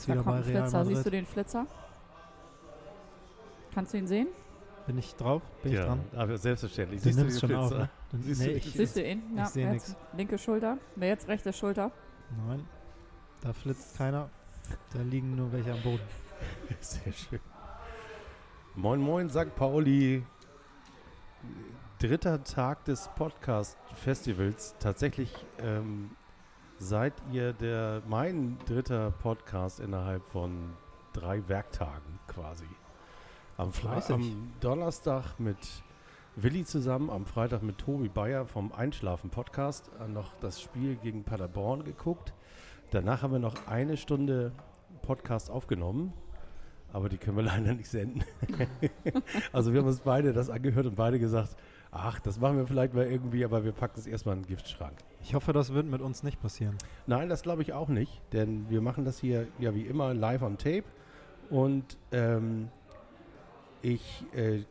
ist Da wieder bei kommt ein Real Flitzer. Siehst du Madrid. den Flitzer? Kannst du ihn sehen? Bin ich drauf? Bin ich ja, dran? aber selbstverständlich. Du Siehst nimmst den schon auf, Flitzer? ne? Du, Siehst du nee, den ich, Siehst du ihn? ich Ja, seh jetzt linke Schulter. Wer jetzt rechte Schulter? Nein, da flitzt keiner. Da liegen nur welche am Boden. Sehr schön. Moin, moin, St. Pauli. Dritter Tag des Podcast-Festivals. Tatsächlich ähm, seid ihr der mein dritter Podcast innerhalb von drei Werktagen quasi. Am, Fleißig. am Donnerstag mit Willi zusammen, am Freitag mit Tobi Bayer vom Einschlafen-Podcast äh, noch das Spiel gegen Paderborn geguckt. Danach haben wir noch eine Stunde Podcast aufgenommen, aber die können wir leider nicht senden. also wir haben uns beide das angehört und beide gesagt, ach, das machen wir vielleicht mal irgendwie, aber wir packen es erstmal in den Giftschrank. Ich hoffe, das wird mit uns nicht passieren. Nein, das glaube ich auch nicht, denn wir machen das hier ja wie immer live on tape und ähm, ich äh,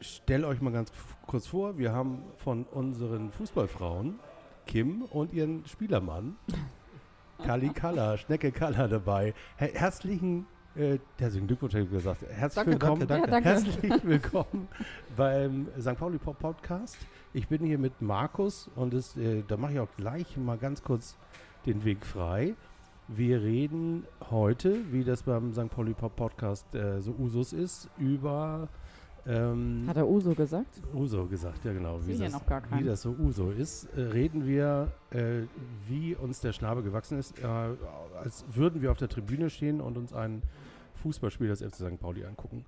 stelle euch mal ganz kurz vor, wir haben von unseren Fußballfrauen Kim und ihren Spielermann Kali Kalla, Schnecke Kalla dabei. Her herzlichen, äh, herzlichen Glückwunsch, hätte ich gesagt. Herzlich Danke, willkommen. danke, Ja, danke. Herzlich willkommen beim St. Pauli Pop Podcast. Ich bin hier mit Markus und es, äh, da mache ich auch gleich mal ganz kurz den Weg frei. Wir reden heute, wie das beim St. Pauli Pop Podcast äh, so Usus ist, über ähm, Hat er Uso gesagt? Uso gesagt, ja genau. Wie das, noch gar keinen. wie das so Uso ist, äh, reden wir, äh, wie uns der Schnabel gewachsen ist, äh, als würden wir auf der Tribüne stehen und uns ein Fußballspiel des FC St. Pauli angucken.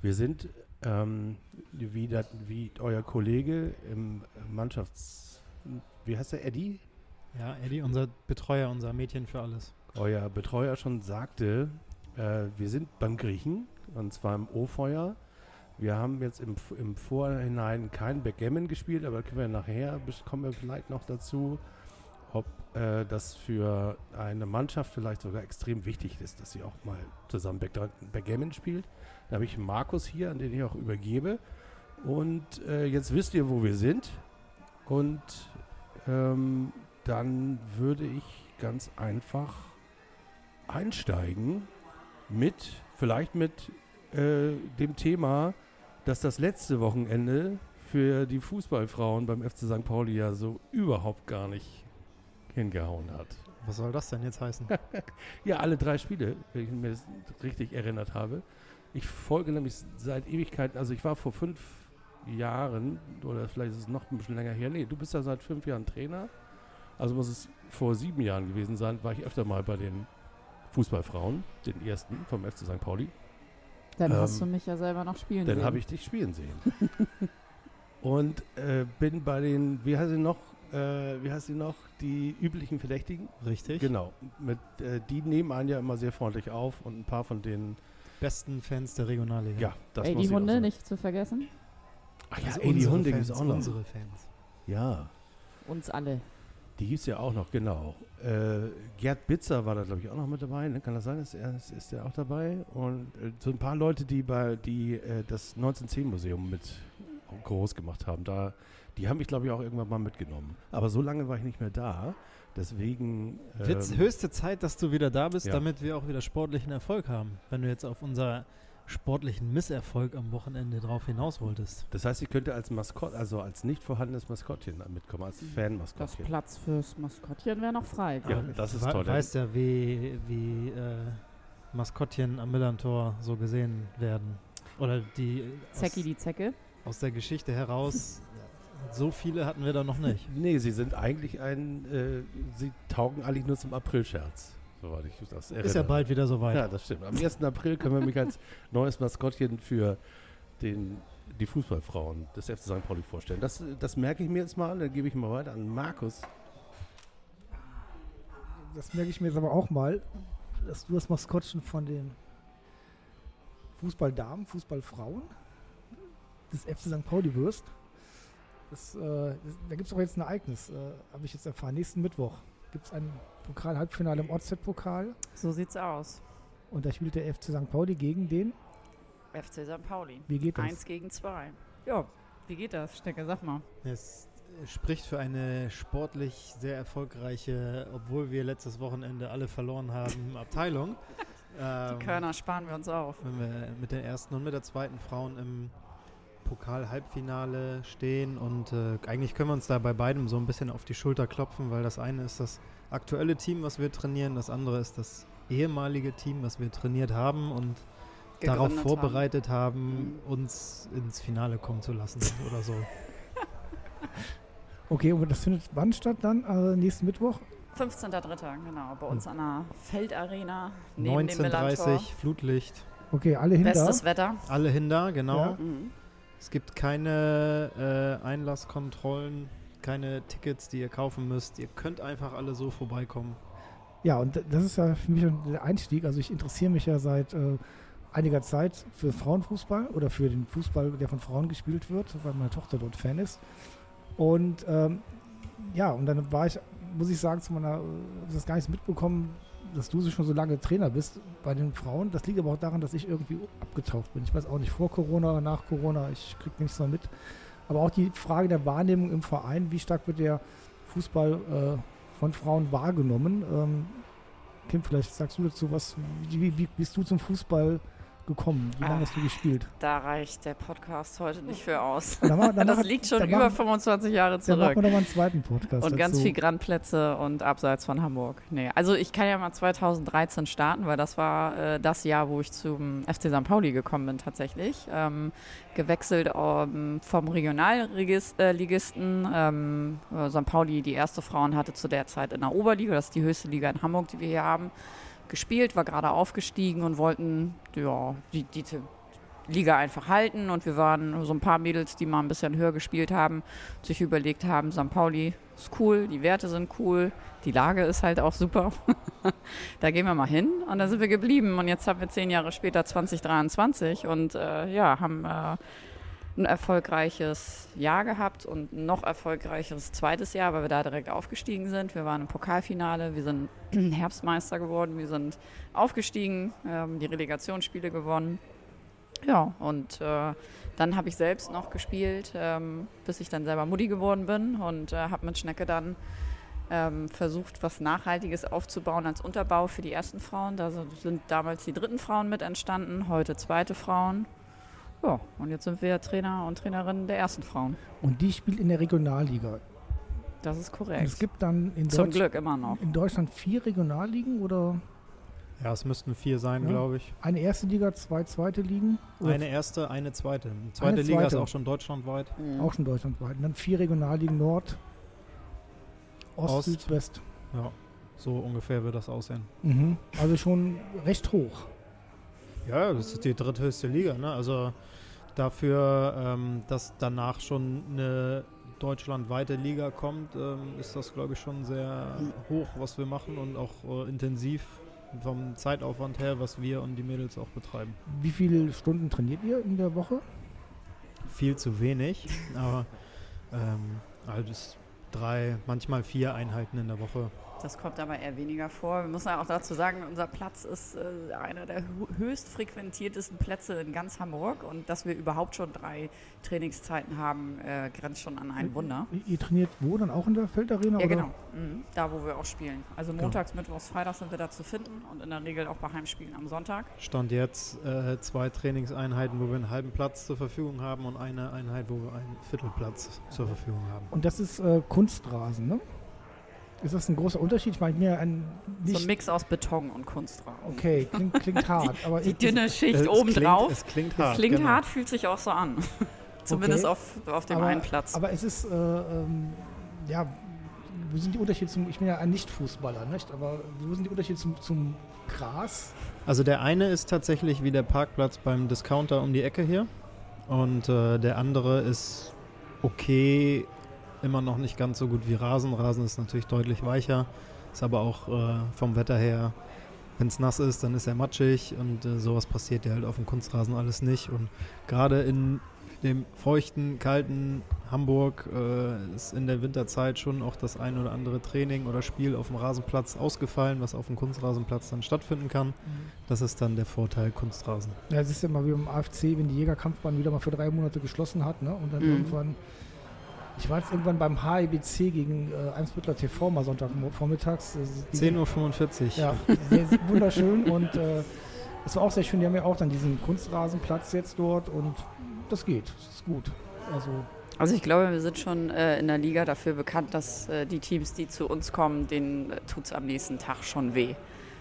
Wir sind, ähm, wie, dat, wie euer Kollege im Mannschafts... Wie heißt der, Eddie? Ja, Eddie, unser Betreuer, unser Mädchen für alles. euer Betreuer schon sagte, äh, wir sind beim Griechen und zwar im O-Feuer. Wir haben jetzt im, im Vorhinein kein Backgammon gespielt, aber können wir nachher, kommen wir vielleicht noch dazu, ob äh, das für eine Mannschaft vielleicht sogar extrem wichtig ist, dass sie auch mal zusammen Back Backgammon spielt. Da habe ich Markus hier, an den ich auch übergebe. Und äh, jetzt wisst ihr, wo wir sind. Und ähm, dann würde ich ganz einfach einsteigen mit, vielleicht mit äh, dem Thema, dass das letzte Wochenende für die Fußballfrauen beim FC St. Pauli ja so überhaupt gar nicht hingehauen hat. Was soll das denn jetzt heißen? Ja, alle drei Spiele, wenn ich mir das richtig erinnert habe. Ich folge nämlich seit Ewigkeiten, also ich war vor fünf Jahren, oder vielleicht ist es noch ein bisschen länger her, nee, du bist ja seit fünf Jahren Trainer, also muss es vor sieben Jahren gewesen sein, war ich öfter mal bei den Fußballfrauen, den ersten vom FC St. Pauli. Dann Ähm, hast du mich ja selber noch spielen Dann sehen. habe ich dich spielen sehen. Und äh, bin bei den, wie heißt sie noch, äh, wie heißt sie noch, die üblichen Verdächtigen? Richtig? Genau. Mit, äh, die nehmen einen ja immer sehr freundlich auf und ein paar von denen, Besten Fans der Regionalliga. ja, das Ey, muss die Hunde nicht zu vergessen. Ach ja, Also ey, die Hunde Fans, gibt es auch noch. Unsere Fans. Ja, Uns alle. die gibt es ja auch noch, genau. Äh, Gerd Bitzer war da, glaube ich, auch noch mit dabei. Ne? Kann das sein? Ist er, ist, ist der auch dabei? Und äh, so ein paar Leute, die bei die äh, das 1910-Museum mit groß gemacht haben, da, die haben mich, glaube ich, auch irgendwann mal mitgenommen. Aber so lange war ich nicht mehr da. Deswegen. Wird ähm, höchste Zeit, dass du wieder da bist, ja. damit wir auch wieder sportlichen Erfolg haben. Wenn du jetzt auf unser sportlichen Misserfolg am Wochenende drauf hinaus wolltest. Das heißt, ich könnte als Maskott, also als nicht vorhandenes Maskottchen mitkommen, als Das Fan-Maskottchen. Platz fürs Maskottchen wäre noch frei. Ja, das ist toll. Weißt ja, wie, wie äh, Maskottchen am Millantor so gesehen werden. Oder die Zecki aus, die Zecke. aus der Geschichte heraus, so viele hatten wir da noch nicht. Nee, sie sind eigentlich ein, äh, sie taugen eigentlich nur zum April-Scherz, soweit ich das erinnere. Ist ja bald wieder soweit. Ja, das stimmt. Am 1. April können wir mich als neues Maskottchen für den, die Fußballfrauen des FC St. Pauli vorstellen. Das, das merke ich mir jetzt mal, dann gebe ich mal weiter an Markus. Das merke ich mir jetzt aber auch mal, dass du das Maskottchen von den Fußballdamen, Fußballfrauen des FC St. Pauli wirst. Das, äh, das, da gibt es auch jetzt ein Ereignis, äh, habe ich jetzt erfahren. Nächsten Mittwoch gibt es ein Pokal-Halbfinale im OZ-Pokal So sieht's aus. und da spielt der FC St. Pauli gegen den. FC St. Pauli. Wie geht das? Eins gegen zwei. Ja, wie geht das, Stecke? Sag mal. Es spricht für eine sportlich sehr erfolgreiche, obwohl wir letztes Wochenende alle verloren haben, Abteilung. Ähm, Die Körner sparen wir uns auf. wenn wir mit der ersten und mit der zweiten Frauen im Pokal-Halbfinale stehen und äh, eigentlich können wir uns da bei beidem so ein bisschen auf die Schulter klopfen, weil das eine ist das aktuelle Team, was wir trainieren, das andere ist das ehemalige Team, was wir trainiert haben und darauf vorbereitet haben, Mhm. uns ins Finale kommen zu lassen oder so. Okay, und das findet wann statt dann? Also nächsten Mittwoch? 15.03. genau. Bei uns Hm. an der Feldarena neben dem Millantor. 19.30 Flutlicht, Okay, alle hinter. Bestes Wetter. alle hin da, genau. Ja. Mhm. Es gibt keine äh, Einlasskontrollen, keine Tickets, die ihr kaufen müsst. Ihr könnt einfach alle so vorbeikommen. Ja, und das ist ja für mich der Einstieg. Also ich interessiere mich ja seit äh, einiger Zeit für Frauenfußball oder für den Fußball, der von Frauen gespielt wird, weil meine Tochter dort Fan ist. Und ähm, ja, und dann war ich, muss ich sagen, zu meiner, äh, hab das gar nicht mitbekommen, dass du schon so lange Trainer bist bei den Frauen. Das liegt aber auch daran, dass ich irgendwie abgetaucht bin. Ich weiß auch nicht, vor Corona, nach Corona, ich kriege nichts mehr mit. Aber auch die Frage der Wahrnehmung im Verein, wie stark wird der Fußball äh, von Frauen wahrgenommen? Ähm, Kim, vielleicht sagst du dazu was. Wie, wie bist du zum Fußball gekommen? Wie lange Ah. hast du gespielt? Da reicht der Podcast heute nicht für aus. Dann machen wir- Das liegt schon dann über machen- 25 Jahre Dann zurück. machen wir nochmal einen zweiten Podcast. Und ganz dazu. viel Grandplätze und abseits von Hamburg. Nee, also ich kann ja mal 2013 starten, weil das war äh, das Jahr, wo ich zum FC St. Pauli gekommen bin tatsächlich. Ähm, gewechselt ähm, vom Regionalligisten. Ähm, äh, St. Pauli, die erste Frauen, hatte zu der Zeit in der Oberliga, das ist die höchste Liga in Hamburg, die wir hier haben, gespielt, war gerade aufgestiegen und wollten ja, die, die Liga einfach halten. Und wir waren so ein paar Mädels, die mal ein bisschen höher gespielt haben, sich überlegt haben, St. Pauli ist cool, die Werte sind cool, die Lage ist halt auch super. da gehen wir mal hin und da sind wir geblieben. Und jetzt haben wir zehn Jahre später 2023 und äh, ja, haben äh, ein erfolgreiches Jahr gehabt und ein noch erfolgreicheres zweites Jahr, weil wir da direkt aufgestiegen sind. Wir waren im Pokalfinale, wir sind Herbstmeister geworden, wir sind aufgestiegen, ähm, die Relegationsspiele gewonnen. Ja, und äh, dann habe ich selbst noch gespielt, ähm, bis ich dann selber Mutti geworden bin und äh, habe mit Schnecke dann ähm, versucht, was Nachhaltiges aufzubauen als Unterbau für die ersten Frauen. Da sind damals die dritten Frauen mit entstanden, heute zweite Frauen. Ja, und jetzt sind wir Trainer und Trainerinnen der ersten Frauen. Und die spielt in der Regionalliga. Das ist Und korrekt. es gibt dann in, Zum Deutsch, Glück immer noch. in Deutschland vier Regionalligen oder Ja, es müssten vier sein, Ja. glaube ich. eine erste Liga, zwei zweite Ligen? Oder Eine erste, eine zweite. Die zweite Eine Liga ist zweite. auch schon deutschlandweit. Mhm. Auch schon deutschlandweit. Und dann vier Regionalligen Nord, Ost, Ost. Süd, West. Ja, so ungefähr wird das aussehen. Mhm. Also schon recht hoch. Ja, das ist die dritthöchste Liga. Ne? Also dafür, ähm, dass danach schon eine deutschlandweite Liga kommt, ähm, ist das, glaube ich, schon sehr hoch, was wir machen und auch äh, intensiv vom Zeitaufwand her, was wir und die Mädels auch betreiben. Wie viele Stunden trainiert ihr in der Woche? Viel zu wenig, aber ähm, also drei, manchmal vier Einheiten in der Woche. Das kommt aber eher weniger vor. Wir müssen ja auch dazu sagen, unser Platz ist äh, einer der hö- höchst frequentiertesten Plätze in ganz Hamburg und dass wir überhaupt schon drei Trainingszeiten haben, äh, grenzt schon an ein Wunder. Ihr- trainiert wo? Dann auch in der Feldarena? Ja, oder? genau. Mhm. Da, wo wir auch spielen. Also montags, mittwochs, freitags sind wir da zu finden und in der Regel auch bei Heimspielen am Sonntag. Stand jetzt äh, zwei Trainingseinheiten, wo wir einen halben Platz zur Verfügung haben und eine Einheit, wo wir einen Viertelplatz zur Verfügung haben. Und das ist äh, Kunstrasen, ne? Ist das ein großer Unterschied? Ich meine, mir ein So nicht. ein Mix aus Beton und Kunstrasen. okay, klingt, klingt hart. aber Die ist- dünne Schicht Es obendrauf. Klingt, es klingt hart. Klingt genau. hart, fühlt sich auch so an. Zumindest Okay. auf, auf dem aber, einen Platz. Aber es ist, äh, ähm, ja, wo sind die Unterschiede zum, ich bin ja ein Nicht-Fußballer, nicht? Aber wo sind die Unterschiede zum, zum Gras? Also der eine ist tatsächlich wie der Parkplatz beim Discounter um die Ecke hier. Und äh, der andere ist okay, immer noch nicht ganz so gut wie Rasen. Rasen ist natürlich deutlich weicher, ist aber auch äh, vom Wetter her, wenn es nass ist, dann ist er matschig und äh, sowas passiert ja halt auf dem Kunstrasen alles nicht. Und gerade in dem feuchten, kalten Hamburg äh, ist in der Winterzeit schon auch das ein oder andere Training oder Spiel auf dem Rasenplatz ausgefallen, was auf dem Kunstrasenplatz dann stattfinden kann. Das ist dann der Vorteil Kunstrasen. Ja, es ist ja mal wie beim AFC, wenn die Jägerkampfbahn wieder mal für drei Monate geschlossen hat, ne? Und dann Mhm. irgendwann Ich war jetzt irgendwann beim HIBC gegen äh, Eimsbüttler TV mal Sonntagvormittags. Äh, 10.45 Uhr. Ja, sehr, sehr wunderschön und äh, es war auch sehr schön. Die haben ja auch dann diesen Kunstrasenplatz jetzt dort und das geht. Das ist gut. Also Also ich glaube, wir sind schon äh, in der Liga dafür bekannt, dass äh, die Teams, die zu uns kommen, denen äh, tut es am nächsten Tag schon weh.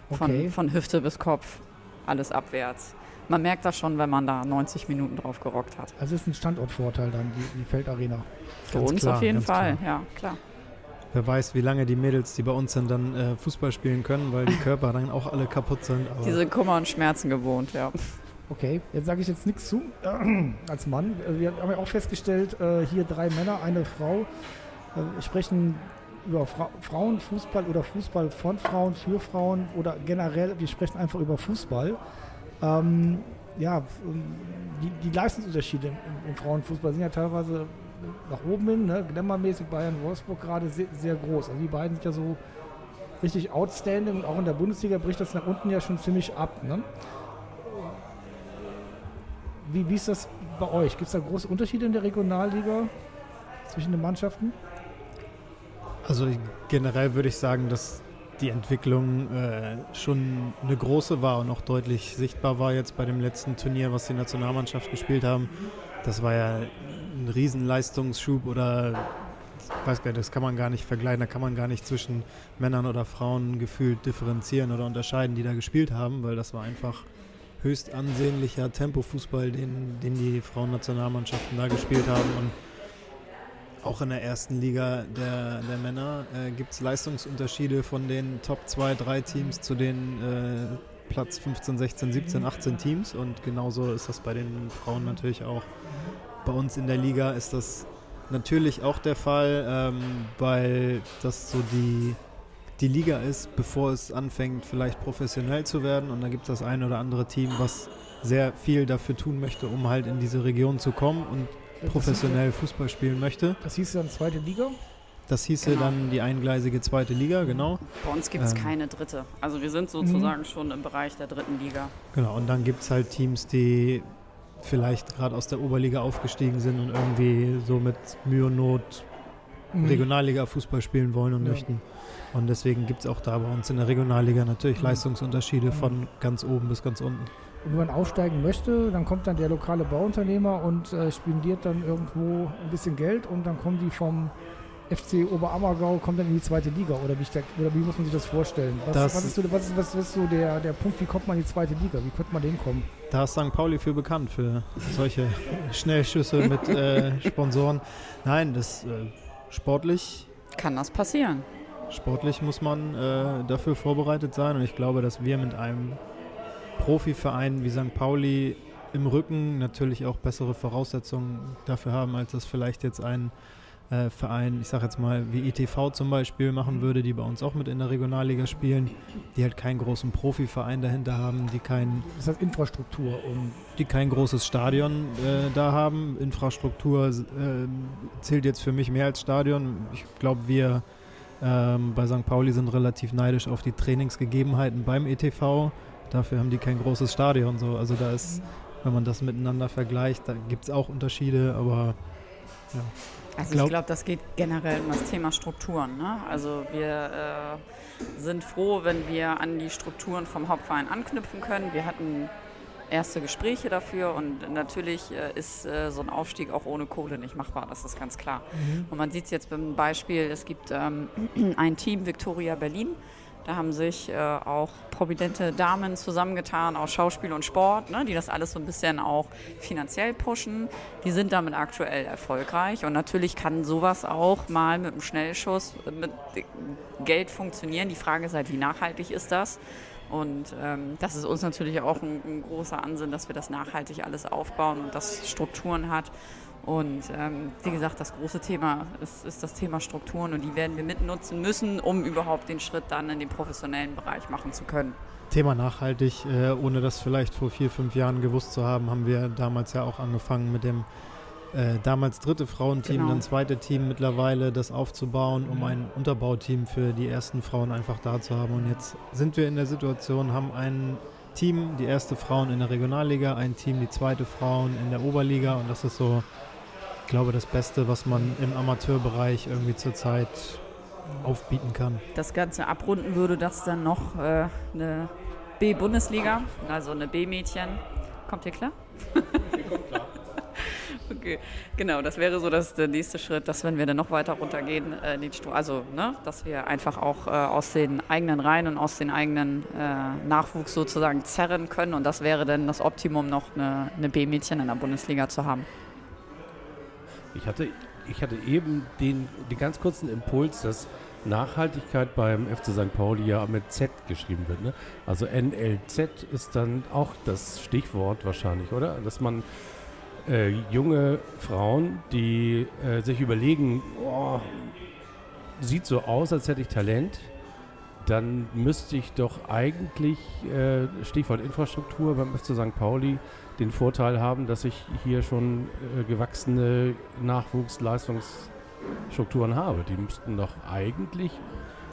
Von, Okay. von Hüfte bis Kopf, alles abwärts. Man merkt das schon, wenn man da 90 Minuten drauf gerockt hat. Also ist ein Standortvorteil dann, die, die Feldarena. Für Ganz uns klar, auf jeden Fall, klar. ja, klar. Wer weiß, wie lange die Mädels, die bei uns sind, dann äh, Fußball spielen können, weil die Körper dann auch alle kaputt sind. Aber Die sind Kummer und Schmerzen gewohnt, ja. Okay, jetzt sage ich jetzt nichts zu als Mann. Wir haben ja auch festgestellt, äh, hier drei Männer, eine Frau äh, sprechen über Fra Frauenfußball oder Fußball von Frauen für Frauen oder generell, wir sprechen einfach über Fußball. Ähm, ja, ähm, die, die Leistungsunterschiede im, im Frauenfußball sind ja teilweise nach oben hin, ne, glamourmäßig Bayern, Wolfsburg gerade sehr, sehr groß. Also die beiden sind ja so richtig outstanding und auch in der Bundesliga bricht das nach unten ja schon ziemlich ab. Ne? Wie, wie ist das bei euch? Gibt es da große Unterschiede in der Regionalliga zwischen den Mannschaften? Also generell würde ich sagen, dass die Entwicklung äh, schon eine große war und auch deutlich sichtbar war jetzt bei dem letzten Turnier, was die Nationalmannschaft gespielt haben. Das war ja ein Riesenleistungsschub oder ich weiß gar nicht, das kann man gar nicht vergleichen, da kann man gar nicht zwischen Männern oder Frauen gefühlt differenzieren oder unterscheiden, die da gespielt haben, weil das war einfach höchst ansehnlicher Tempofußball, den, den die Frauennationalmannschaften da gespielt haben und auch in der ersten Liga der, der Männer äh, gibt es Leistungsunterschiede von den Top 2, 3 Teams zu den äh, Platz 15, 16, 17, 18 Teams. Und genauso ist das bei den Frauen natürlich auch. Bei uns in der Liga ist das natürlich auch der Fall, ähm, weil das so die, die Liga ist, bevor es anfängt, vielleicht professionell zu werden. Und da gibt es das ein oder andere Team, was sehr viel dafür tun möchte, um halt in diese Region zu kommen und professionell Fußball spielen möchte. Das hieß dann zweite Liga. Das hieße Genau. dann die eingleisige zweite Liga, genau. Bei uns gibt es Ähm. keine dritte. Also wir sind sozusagen schon im Bereich der dritten Liga. Genau, und dann gibt es halt Teams, die vielleicht gerade aus der Oberliga aufgestiegen sind und irgendwie so mit Mühe und Not Regionalliga Fußball spielen wollen und Ja. möchten. Und deswegen gibt es auch da bei uns in der Regionalliga natürlich Mhm. Leistungsunterschiede von ganz oben bis ganz unten. Und wenn man aufsteigen möchte, dann kommt dann der lokale Bauunternehmer und äh, spendiert dann irgendwo ein bisschen Geld und dann kommen die vom FC Oberammergau, kommt dann in die zweite Liga oder wie, ich da, oder wie muss man sich das vorstellen? Was, Das- was ist so, was, ist- was ist so der, der Punkt, wie kommt man in die zweite Liga? Wie könnte man den kommen? Da ist St. Pauli für bekannt, für solche Schnellschüsse mit äh, Sponsoren. Nein, das äh, sportlich Kann das passieren? Sportlich muss man äh, dafür vorbereitet sein und ich glaube, dass wir mit einem Profiverein wie St. Pauli im Rücken natürlich auch bessere Voraussetzungen dafür haben, als das vielleicht jetzt ein äh, Verein, ich sage jetzt mal wie ETV zum Beispiel machen würde, die bei uns auch mit in der Regionalliga spielen, die halt keinen großen Profiverein dahinter haben, die kein, Das heißt Infrastruktur und die kein großes Stadion äh, da haben. Infrastruktur äh, zählt jetzt für mich mehr als Stadion. Ich glaube, wir ähm, bei St. Pauli sind relativ neidisch auf die Trainingsgegebenheiten beim ETV. Dafür haben die kein großes Stadion. So. Also da ist, wenn man das miteinander vergleicht, da gibt es auch Unterschiede, aber Also Glaub- ich glaube, das geht generell um das Thema Strukturen. Ne? Also wir äh, sind froh, wenn wir an die Strukturen vom Hauptverein anknüpfen können. Wir hatten erste Gespräche dafür und natürlich äh, ist äh, so ein Aufstieg auch ohne Kohle nicht machbar, das ist ganz klar. Und man sieht es jetzt beim Beispiel, es gibt ähm, ein Team Victoria Berlin. Da haben sich äh, auch prominente Damen zusammengetan aus Schauspiel und Sport, ne, die das alles so ein bisschen auch finanziell pushen. Die sind damit aktuell erfolgreich und natürlich kann sowas auch mal mit einem Schnellschuss mit Geld funktionieren. Die Frage ist halt, wie nachhaltig ist das? Und ähm, das ist uns natürlich auch ein, ein großer Ansinn, dass wir das nachhaltig alles aufbauen und das Strukturen hat. Und ähm, wie gesagt, das große Thema ist, ist das Thema Strukturen und die werden wir mitnutzen müssen, um überhaupt den Schritt dann in den professionellen Bereich machen zu können. Thema nachhaltig, äh, ohne das vielleicht vor vier, fünf Jahren gewusst zu haben, haben wir damals ja auch angefangen mit dem äh, damals dritte Frauenteam, Genau. dann zweite Team mittlerweile, das aufzubauen, um ein Unterbauteam für die ersten Frauen einfach da zu haben. Und jetzt sind wir in der Situation, haben ein Team, die erste Frauen in der Regionalliga, ein Team, die zweite Frauen in der Oberliga und das ist so ich glaube, das Beste, was man im Amateurbereich irgendwie zurzeit aufbieten kann. Das Ganze abrunden würde das dann noch äh, eine B-Bundesliga, also eine B-Mädchen. Kommt ihr klar? Okay, genau, das wäre so das, der nächste Schritt, dass wenn wir dann noch weiter runtergehen, äh, also, ne, dass wir einfach auch äh, aus den eigenen Reihen und aus den eigenen äh, Nachwuchs sozusagen zerren können und das wäre dann das Optimum, noch eine, eine B-Mädchen in der Bundesliga zu haben. Ich hatte, ich hatte eben den, den ganz kurzen Impuls, dass Nachhaltigkeit beim FC St. Pauli ja mit Z geschrieben wird. Ne? Also NLZ ist dann auch das Stichwort wahrscheinlich, oder? Dass man äh, junge Frauen, die äh, sich überlegen, oh, sieht so aus, als hätte ich Talent, dann müsste ich doch eigentlich, äh, Stichwort Infrastruktur beim FC St. Pauli, den Vorteil haben, dass ich hier schon äh, gewachsene Nachwuchsleistungsstrukturen habe. Die müssten doch eigentlich,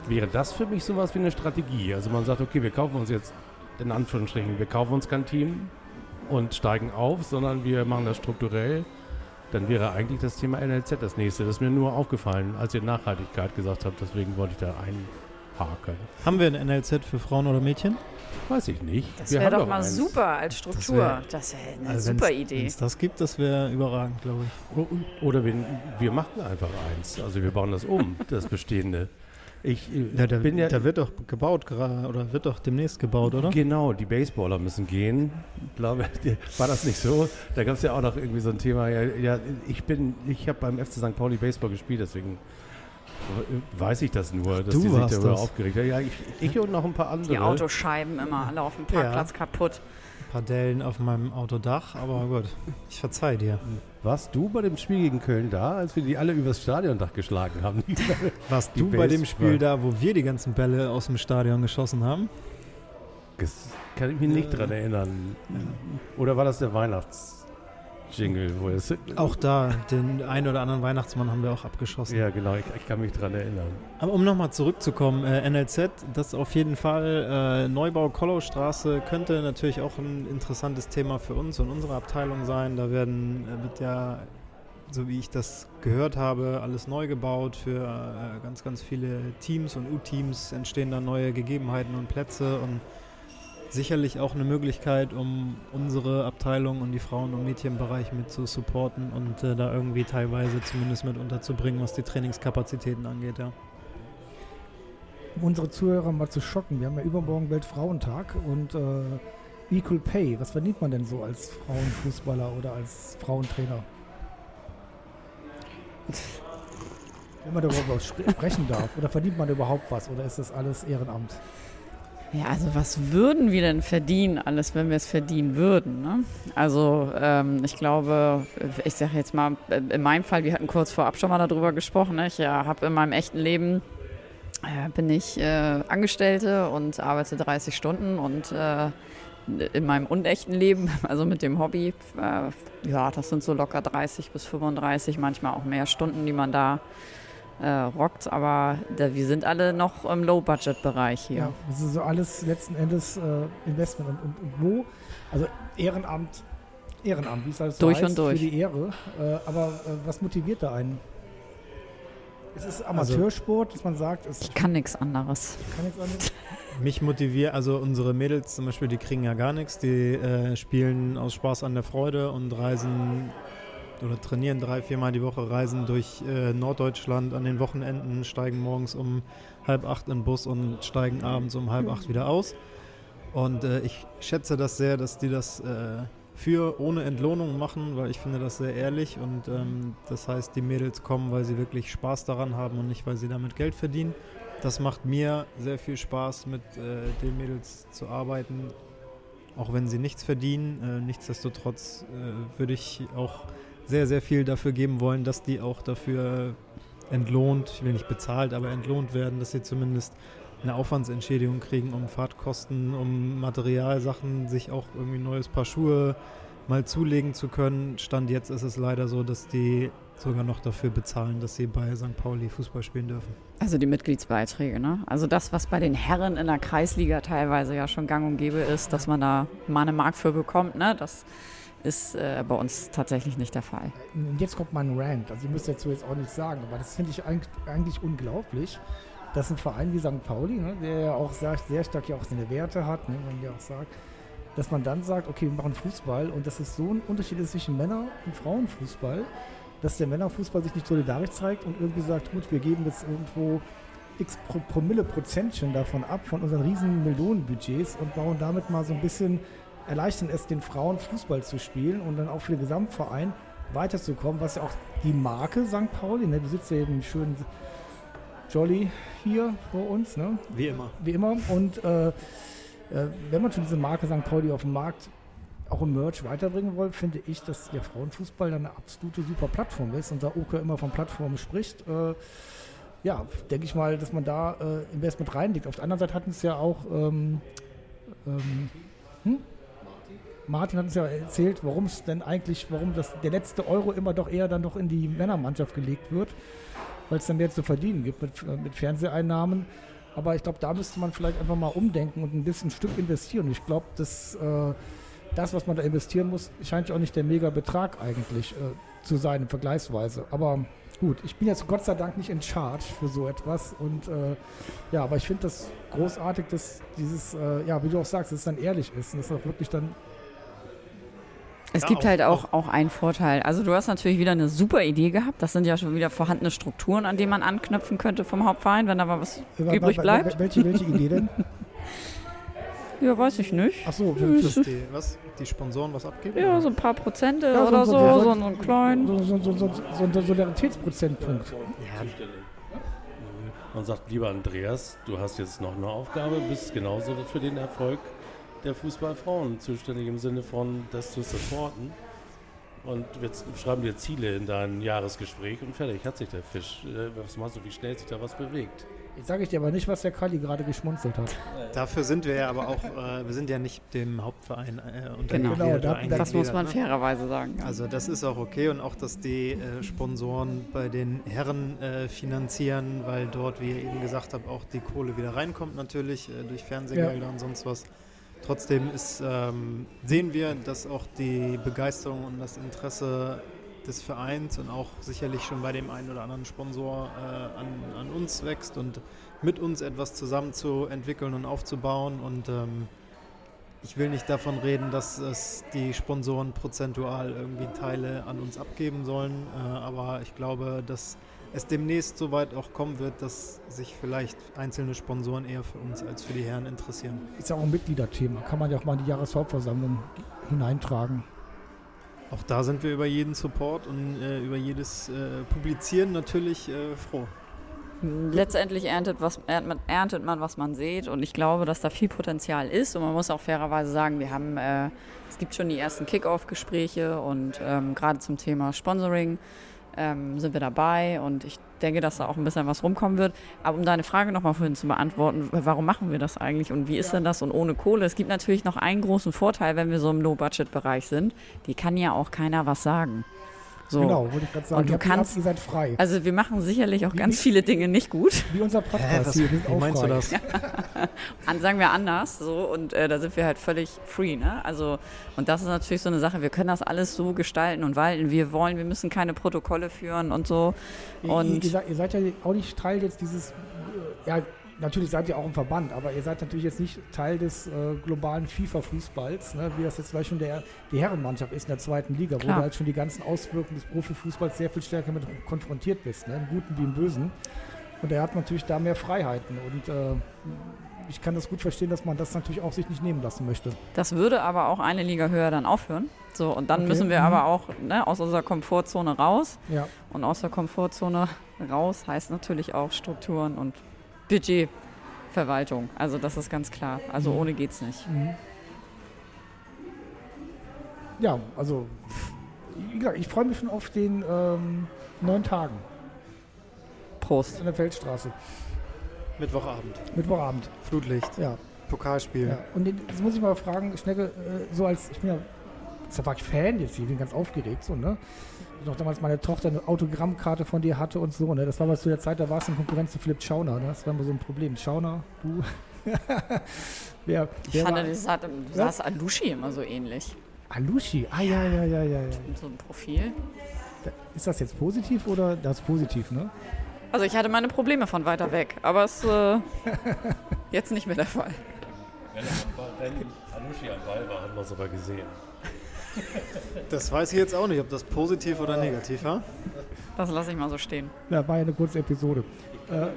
wäre das für mich sowas wie eine Strategie. Also man sagt, okay, wir kaufen uns jetzt, in Anführungsstrichen, wir kaufen uns kein Team und steigen auf, sondern wir machen das strukturell. Dann wäre eigentlich das Thema NLZ das nächste. Das ist mir nur aufgefallen, als ihr Nachhaltigkeit gesagt habt. Deswegen wollte ich da einhaken. Haben wir ein NLZ für Frauen oder Mädchen? Weiß ich nicht. Das wäre doch mal eins. super als Struktur. wär- Das wäre eine Also super wenn's- Idee. Wenn es das gibt, das wäre überragend, glaube ich. O- Oder wir, wir machen einfach eins. Also wir bauen das um, das Bestehende. Ich äh, Ja, da, bin ja, da wird doch gebaut gerade oder wird doch demnächst gebaut, oder? Genau, die Baseballer müssen gehen. Glaube, war das nicht so? Da gab es ja auch noch irgendwie so ein Thema. Ja, ja ich bin, ich habe beim FC St. Pauli Baseball gespielt, deswegen weiß ich das nur, dass Du die sich warst darüber das. aufgeregt haben. Ja, ich, ich und noch ein paar andere. Die Autoscheiben immer alle auf dem Parkplatz kaputt. Ein paar Dellen auf meinem Autodach, aber gut, ich verzeih dir. Warst du bei dem Spiel gegen Köln da, als wir die alle übers Stadiondach geschlagen haben? Warst du bei dem. Spiel da, wo wir die ganzen Bälle aus dem Stadion geschossen haben? Das kann ich mich nicht dran erinnern. Oder war das der Weihnachtsjingle, wo es. Auch da, den einen oder anderen Weihnachtsmann haben wir auch abgeschossen. Ja, genau, ich, ich kann mich dran erinnern. Aber um nochmal zurückzukommen, äh, NLZ, das auf jeden Fall, äh, Neubau Kollaustraße könnte natürlich auch ein interessantes Thema für uns und unsere Abteilung sein. Da werden, äh, wird ja, so wie ich das gehört habe, alles neu gebaut für äh, ganz, ganz viele Teams und U-Teams entstehen da neue Gegebenheiten und Plätze und sicherlich auch eine Möglichkeit, um unsere Abteilung und die Frauen- und Mädchenbereich mit zu supporten und äh, da irgendwie teilweise zumindest mit unterzubringen, was die Trainingskapazitäten angeht, ja. Um unsere Zuhörer mal zu schocken, wir haben ja übermorgen Weltfrauentag und äh, Equal Pay. Was verdient man denn so als Frauenfußballer oder als Frauentrainer? Wenn man darüber sprechen darf. Oder verdient man überhaupt was? Oder ist das alles Ehrenamt? Ja, also was würden wir denn verdienen, alles, wenn wir es verdienen würden? Ne? Also ähm, ich glaube, ich sage jetzt mal, in meinem Fall, wir hatten kurz vorab schon mal darüber gesprochen, ne? ich äh, habe in meinem echten Leben, äh, bin ich äh, Angestellte und arbeite 30 Stunden und äh, in meinem unechten Leben, also mit dem Hobby, äh, ja, das sind so locker 30 bis 35, manchmal auch mehr Stunden, die man da äh, rockt, aber da, wir sind alle noch im Low-Budget-Bereich hier. das ist so alles letzten Endes äh, Investment. Und, und, und wo? Also Ehrenamt, Ehrenamt, wie es alles so Durch heißt, und durch. für die Ehre. Äh, aber äh, was motiviert da einen? Es ist Also Amateursport, dass man sagt, es Ich kann nichts anderes. kann nichts anderes. Mich motiviert, also unsere Mädels zum Beispiel, die kriegen ja gar nichts. Die äh, spielen aus Spaß an der Freude und reisen oder trainieren drei, viermal die Woche, reisen durch äh, Norddeutschland an den Wochenenden, steigen morgens um halb acht in den Bus und steigen abends um halb acht wieder aus. Und äh, ich schätze das sehr, dass die das äh, für ohne Entlohnung machen, weil ich finde das sehr ehrlich und ähm, das heißt, die Mädels kommen, weil sie wirklich Spaß daran haben und nicht, weil sie damit Geld verdienen. Das macht mir sehr viel Spaß, mit äh, den Mädels zu arbeiten, auch wenn sie nichts verdienen. Äh, nichtsdestotrotz äh, würde ich auch sehr, sehr viel dafür geben wollen, dass die auch dafür entlohnt, ich will nicht bezahlt, aber entlohnt werden, dass sie zumindest eine Aufwandsentschädigung kriegen, um Fahrtkosten, um Materialsachen, sich auch irgendwie ein neues Paar Schuhe mal zulegen zu können. Stand jetzt ist es leider so, dass die sogar noch dafür bezahlen, dass sie bei St. Pauli Fußball spielen dürfen. Also die Mitgliedsbeiträge, ne? Also das, was bei den Herren in der Kreisliga teilweise ja schon gang und gäbe ist, dass man da mal eine Mark für bekommt, ne? Das ist äh, bei uns tatsächlich nicht der Fall. Jetzt kommt mein Rant. Also, ich müsste dazu jetzt auch nicht sagen, aber das finde ich eigentlich, unglaublich, dass ein Verein wie St. Pauli, ne, der ja auch sagt, sehr stark ja auch seine Werte hat, ne, man auch sagt, dass man dann sagt, okay, wir machen Fußball und dass es so ein Unterschied ist zwischen Männer- und Frauenfußball, dass der Männerfußball sich nicht solidarisch zeigt und irgendwie sagt, gut, wir geben jetzt irgendwo x Pro Promille Prozentchen davon ab, von unseren riesen Millionenbudgets und bauen damit mal so ein bisschen, erleichtern es den Frauen Fußball zu spielen und dann auch für den Gesamtverein weiterzukommen, was ja auch die Marke St. Pauli, ne, du sitzt ja eben schön Jolly hier vor uns, ne? Wie immer. wie immer. Und äh, äh, wenn man schon diese Marke St. Pauli auf dem Markt auch im Merch weiterbringen will, finde ich, dass der Frauenfußball dann eine absolute super Plattform ist und da Oke immer von Plattformen spricht. Äh, ja, denke ich mal, dass man da äh, Investment reinlegt. Auf der anderen Seite hatten es ja auch ähm, ähm, hm? Martin hat uns ja erzählt, warum es denn eigentlich, warum das, der letzte Euro immer doch eher dann doch in die Männermannschaft gelegt wird, weil es dann mehr zu verdienen gibt mit, äh, mit Fernseheinnahmen. Aber ich glaube, da müsste man vielleicht einfach mal umdenken und ein bisschen Stück investieren. Ich glaube, dass äh, das, was man da investieren muss, scheint ja auch nicht der Mega-Betrag eigentlich äh, zu sein, vergleichsweise. Aber gut, ich bin jetzt Gott sei Dank nicht in Charge für so etwas. Und äh, ja, aber ich finde das großartig, dass dieses, äh, ja, wie du auch sagst, dass es dann ehrlich ist und dass auch wirklich dann Es Ja, gibt auch- halt auch, auch einen Vorteil. Also du hast natürlich wieder eine super Idee gehabt. Das sind ja schon wieder vorhandene Strukturen, an denen man anknüpfen könnte vom Hauptverein, wenn da mal was Äh, übrig wa- wa- bleibt. Welche, welche Idee denn? Ja, weiß ich nicht. Ach so, die, was? Die Sponsoren was abgeben? Ja, so ein paar Prozente Ja, so- oder so- so, so- so, so einen kleinen. so, so, so, so, so ein Solidaritätsprozentpunkt. Ja, Man sagt, lieber Andreas, du hast jetzt noch eine Aufgabe, bist genauso für den Erfolg der Fußballfrauen zuständig im Sinne von, das zu supporten. Und z- schreiben dir Ziele in dein Jahresgespräch und fertig, hat sich der Fisch. Äh, Was machst du, wie schnell sich da was bewegt? Jetzt sage ich dir aber nicht, was der Kali gerade geschmunzelt hat. Dafür sind wir ja aber auch, äh, wir sind ja nicht dem Hauptverein äh, Genau. untergegliedert Genau, da- eingegliedert, Das muss man ne? fairerweise sagen. ja. Also das ist auch okay und auch, dass die äh, Sponsoren bei den Herren äh, finanzieren, weil dort, wie ihr eben gesagt habt, auch die Kohle wieder reinkommt natürlich äh, durch Fernsehgelder und sonst was. Trotzdem ist, ähm, sehen wir, dass auch die Begeisterung und das Interesse des Vereins und auch sicherlich schon bei dem einen oder anderen Sponsor äh, an, an uns wächst und mit uns etwas zusammen zu entwickeln und aufzubauen. Und ähm, ich will nicht davon reden, dass es die Sponsoren prozentual irgendwie Teile an uns abgeben sollen, äh, aber ich glaube, dass es demnächst so weit auch kommen wird, dass sich vielleicht einzelne Sponsoren eher für uns als für die Herren interessieren. Ist ja auch ein Mitgliederthema. Kann man ja auch mal in die Jahreshauptversammlung hineintragen. Auch da sind wir über jeden Support und äh, über jedes äh, Publizieren natürlich äh, froh. Letztendlich erntet, was, erntet, man, erntet man, was man sieht. Und ich glaube, dass da viel Potenzial ist. Und man muss auch fairerweise sagen, wir haben, äh, es gibt schon die ersten Kick-Off-Gespräche und ähm, gerade zum Thema Sponsoring ähm, sind wir dabei. Und ich denke, dass da auch ein bisschen was rumkommen wird. Aber um deine Frage nochmal vorhin zu beantworten, warum machen wir das eigentlich und wie ist denn das und ohne Kohle? Es gibt natürlich noch einen großen Vorteil, wenn wir so im Low-Budget-Bereich sind. Die kann ja auch keiner was sagen. So. Genau, wollte ich gerade sagen. Und du Ihr ihr kannst- Ihr seid frei. Also wir machen sicherlich auch Wie- ganz wie- viele Dinge nicht gut. Wie unser Podcast hier. wie auch meinst frei. du das? An, sagen wir anders, so und äh, da sind wir halt völlig free, ne? Also und das ist natürlich so eine Sache. Wir können das alles so gestalten und walten, wir wollen. Wir müssen keine Protokolle führen und so. Ihr, Und- ihr, seid, ihr seid ja auch nicht Teil jetzt dieses, äh, ja, natürlich seid ihr auch im Verband, aber ihr seid natürlich jetzt nicht Teil des äh, globalen FIFA-Fußballs, ne, wie das jetzt vielleicht schon der, die Herrenmannschaft ist in der zweiten Liga, wo Klar. du halt schon die ganzen Auswirkungen des Profifußballs sehr viel stärker mit konfrontiert bist, ne, im Guten wie im Bösen. Und er hat natürlich da mehr Freiheiten und äh, ich kann das gut verstehen, dass man das natürlich auch sich nicht nehmen lassen möchte. Das würde aber auch eine Liga höher dann aufhören. So und dann Okay, müssen wir mhm. aber auch ne, aus unserer Komfortzone raus. Ja, Und aus der Komfortzone raus heißt natürlich auch Strukturen und Budgetverwaltung. Also das ist ganz klar. Also Mhm. ohne geht's nicht. Mhm. Ja, also wie gesagt, ich freue mich schon auf den ähm, neun Tagen Prost. an der Feldstraße. Mittwochabend, Mittwochabend. Flutlicht, Ja, Pokalspiel. ja. Und jetzt muss ich mal fragen, Schnecke, äh, so als, ich bin ja, da war ich Fan jetzt hier, bin ganz aufgeregt, so, ne? Ich noch damals meine Tochter eine Autogrammkarte von dir hatte und so, ne? Das war was zu der Zeit, da war es in Konkurrenz zu Philipp Schauner, ne? Das war immer so ein Problem. Schauner, du. wer, Ich fand, war, das hat, saß Alushi immer so ähnlich. Alushi, ah ja, ja, ja, ja. ja. So ein Profil. Ist das jetzt positiv oder das ist positiv, ne? Also ich hatte meine Probleme von weiter weg, aber es ist äh, jetzt nicht mehr der Fall. Wenn, wenn Anushi am Ball war, hat man es aber gesehen. Das weiß ich jetzt auch nicht, ob das positiv oder negativ war. Das lasse ich mal so stehen. Ja, war ja eine kurze Episode. Äh,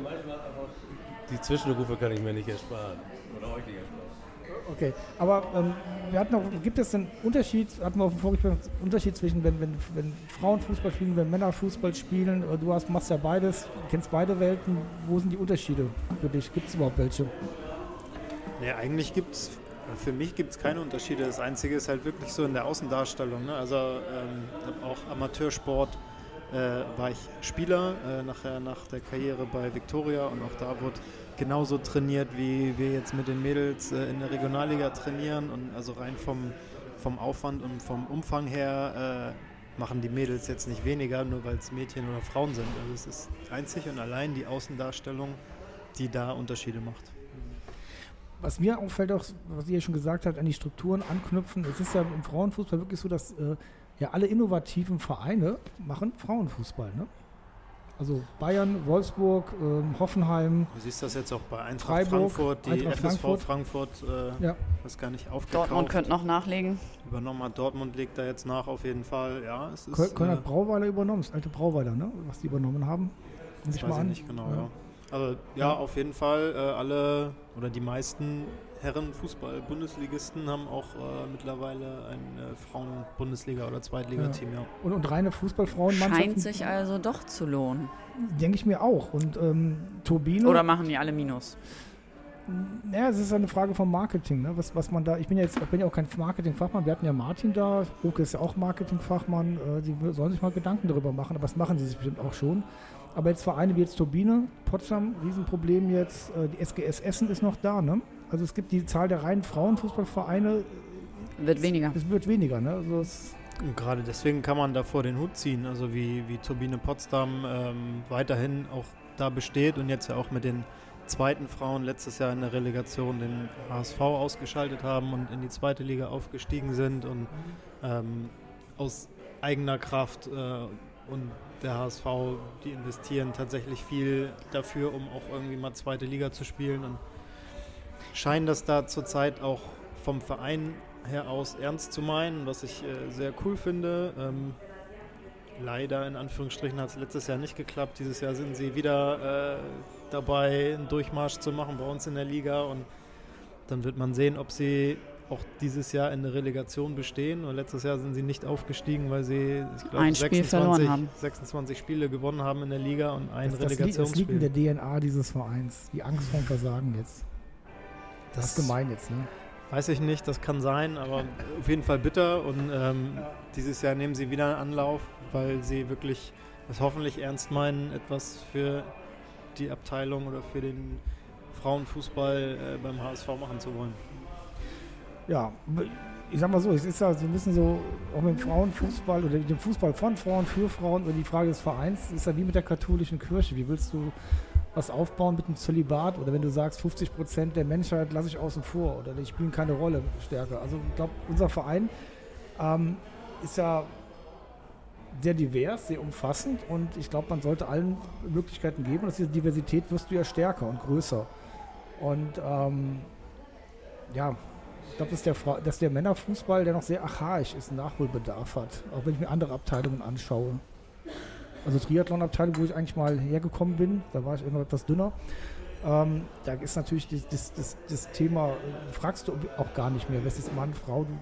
Die Zwischenrufe kann ich mir nicht ersparen. Oder euch nicht ersparen. okay, aber ähm, wir hatten noch, gibt es einen Unterschied, hatten wir auf dem Vorgespräch, einen Unterschied zwischen, wenn, wenn, wenn Frauen Fußball spielen, wenn Männer Fußball spielen, du hast, machst ja beides, kennst beide Welten, wo sind die Unterschiede für dich? Gibt es überhaupt welche? Nee, eigentlich gibt es, für mich gibt es keine Unterschiede. Das Einzige ist halt wirklich so in der Außendarstellung. Ne? Also ähm, auch Amateursport äh, war ich Spieler, äh, nachher nach der Karriere bei Victoria und auch da wurde genauso trainiert, wie wir jetzt mit den Mädels äh, in der Regionalliga trainieren. Und also rein vom, vom Aufwand und vom Umfang her äh, machen die Mädels jetzt nicht weniger, nur weil es Mädchen oder Frauen sind. Also es ist einzig und allein die Außendarstellung, die da Unterschiede macht. Was mir auffällt, auch, was ihr schon gesagt habt, an die Strukturen anknüpfen. Es ist ja im Frauenfußball wirklich so, dass äh, ja alle innovativen Vereine machen Frauenfußball. Ne? Also Bayern, Wolfsburg, ähm, Hoffenheim. Du siehst das jetzt auch bei Eintracht Freiburg, Frankfurt, die Eintracht FSV Frankfurt. Frankfurt, äh, Ja. das gar nicht aufgekauft. Dortmund könnte noch nachlegen. Übernommen hat Dortmund legt da jetzt nach auf jeden Fall. Ja, es ist. Köln, Köln äh, hat Brauweiler übernommen, das alte Brauweiler, ne? was die übernommen haben. Ich weiß mal ich an. nicht genau, Ja. ja. Also ja, auf jeden Fall äh, alle oder die meisten Herren Fußball-Bundesligisten haben auch äh, mittlerweile ein äh, Frauen-Bundesliga- oder Zweitligateam, ja. Und, und reine Fußballfrauenmannschaften, Scheint sich also doch zu lohnen. denke ich mir auch. Und ähm, Turbine, Oder machen die alle Minus? naja, es ist eine Frage vom Marketing. Ne? Was, was man da, ich bin ja jetzt, ich bin ja auch kein Marketingfachmann. Wir hatten ja Martin da, Ruke ist ja auch Marketingfachmann. Äh, die sollen sich mal Gedanken darüber machen, aber das machen sie sich bestimmt auch schon. Aber jetzt Vereine wie jetzt Turbine, Potsdam, Riesenproblem jetzt. Äh, die SGS Essen ist noch da. Ne? Also es gibt die Zahl der reinen Frauenfußballvereine, Wird weniger. es wird weniger. Ne? Also es, Und gerade deswegen kann man davor den Hut ziehen, also wie, wie Turbine Potsdam ähm, weiterhin auch da besteht und jetzt ja auch mit den zweiten Frauen letztes Jahr in der Relegation den HSV ausgeschaltet haben und in die zweite Liga aufgestiegen sind und ähm, aus eigener Kraft äh, und der HSV, die investieren tatsächlich viel dafür, um auch irgendwie mal zweite Liga zu spielen und scheinen das da zurzeit auch vom Verein her aus ernst zu meinen, was ich äh, sehr cool finde. Ähm, leider in Anführungsstrichen hat es letztes Jahr nicht geklappt. Dieses Jahr sind sie wieder äh, dabei, einen Durchmarsch zu machen bei uns in der Liga und dann wird man sehen, ob sie auch dieses Jahr in der Relegation bestehen. Und letztes Jahr sind sie nicht aufgestiegen, weil sie, ich glaube, Ein Spiel verloren haben. 26 Spiele gewonnen haben in der Liga und ein das, das, liegt, das liegt in Relegationsspiel. der DNA dieses Vereins. Die Angst vorm Versagen jetzt. Das ist gemein jetzt, ne? Weiß ich nicht, das kann sein, aber auf jeden Fall bitter. Und ähm, dieses Jahr nehmen sie wieder einen Anlauf, weil sie wirklich es hoffentlich ernst meinen, etwas für die Abteilung oder für den Frauenfußball äh, beim HSV machen zu wollen. Ja, ich sag mal so, es ist ja so ein bisschen so, auch mit dem Frauenfußball oder dem Fußball von Frauen für Frauen oder die Frage des Vereins ist ja wie mit der katholischen Kirche. Wie willst du was aufbauen mit dem Zölibat oder wenn du sagst, 50 Prozent der Menschheit lasse ich außen vor oder die spielen keine Rolle stärker. Also ich glaube, unser Verein ähm, ist ja sehr divers, sehr umfassend und ich glaube, man sollte allen Möglichkeiten geben. Und diese Diversität wirst du ja stärker und größer. Und ähm, ja, glaube, dass der, dass der Männerfußball, der noch sehr archaisch ist, Nachholbedarf hat. Auch wenn ich mir andere Abteilungen anschaue. Also Triathlon-Abteilung, wo ich eigentlich mal hergekommen bin, da war ich immer etwas dünner. Ähm, da ist natürlich das, das, das, das Thema, äh, fragst du auch gar nicht mehr, was ist Mann, Frau, du,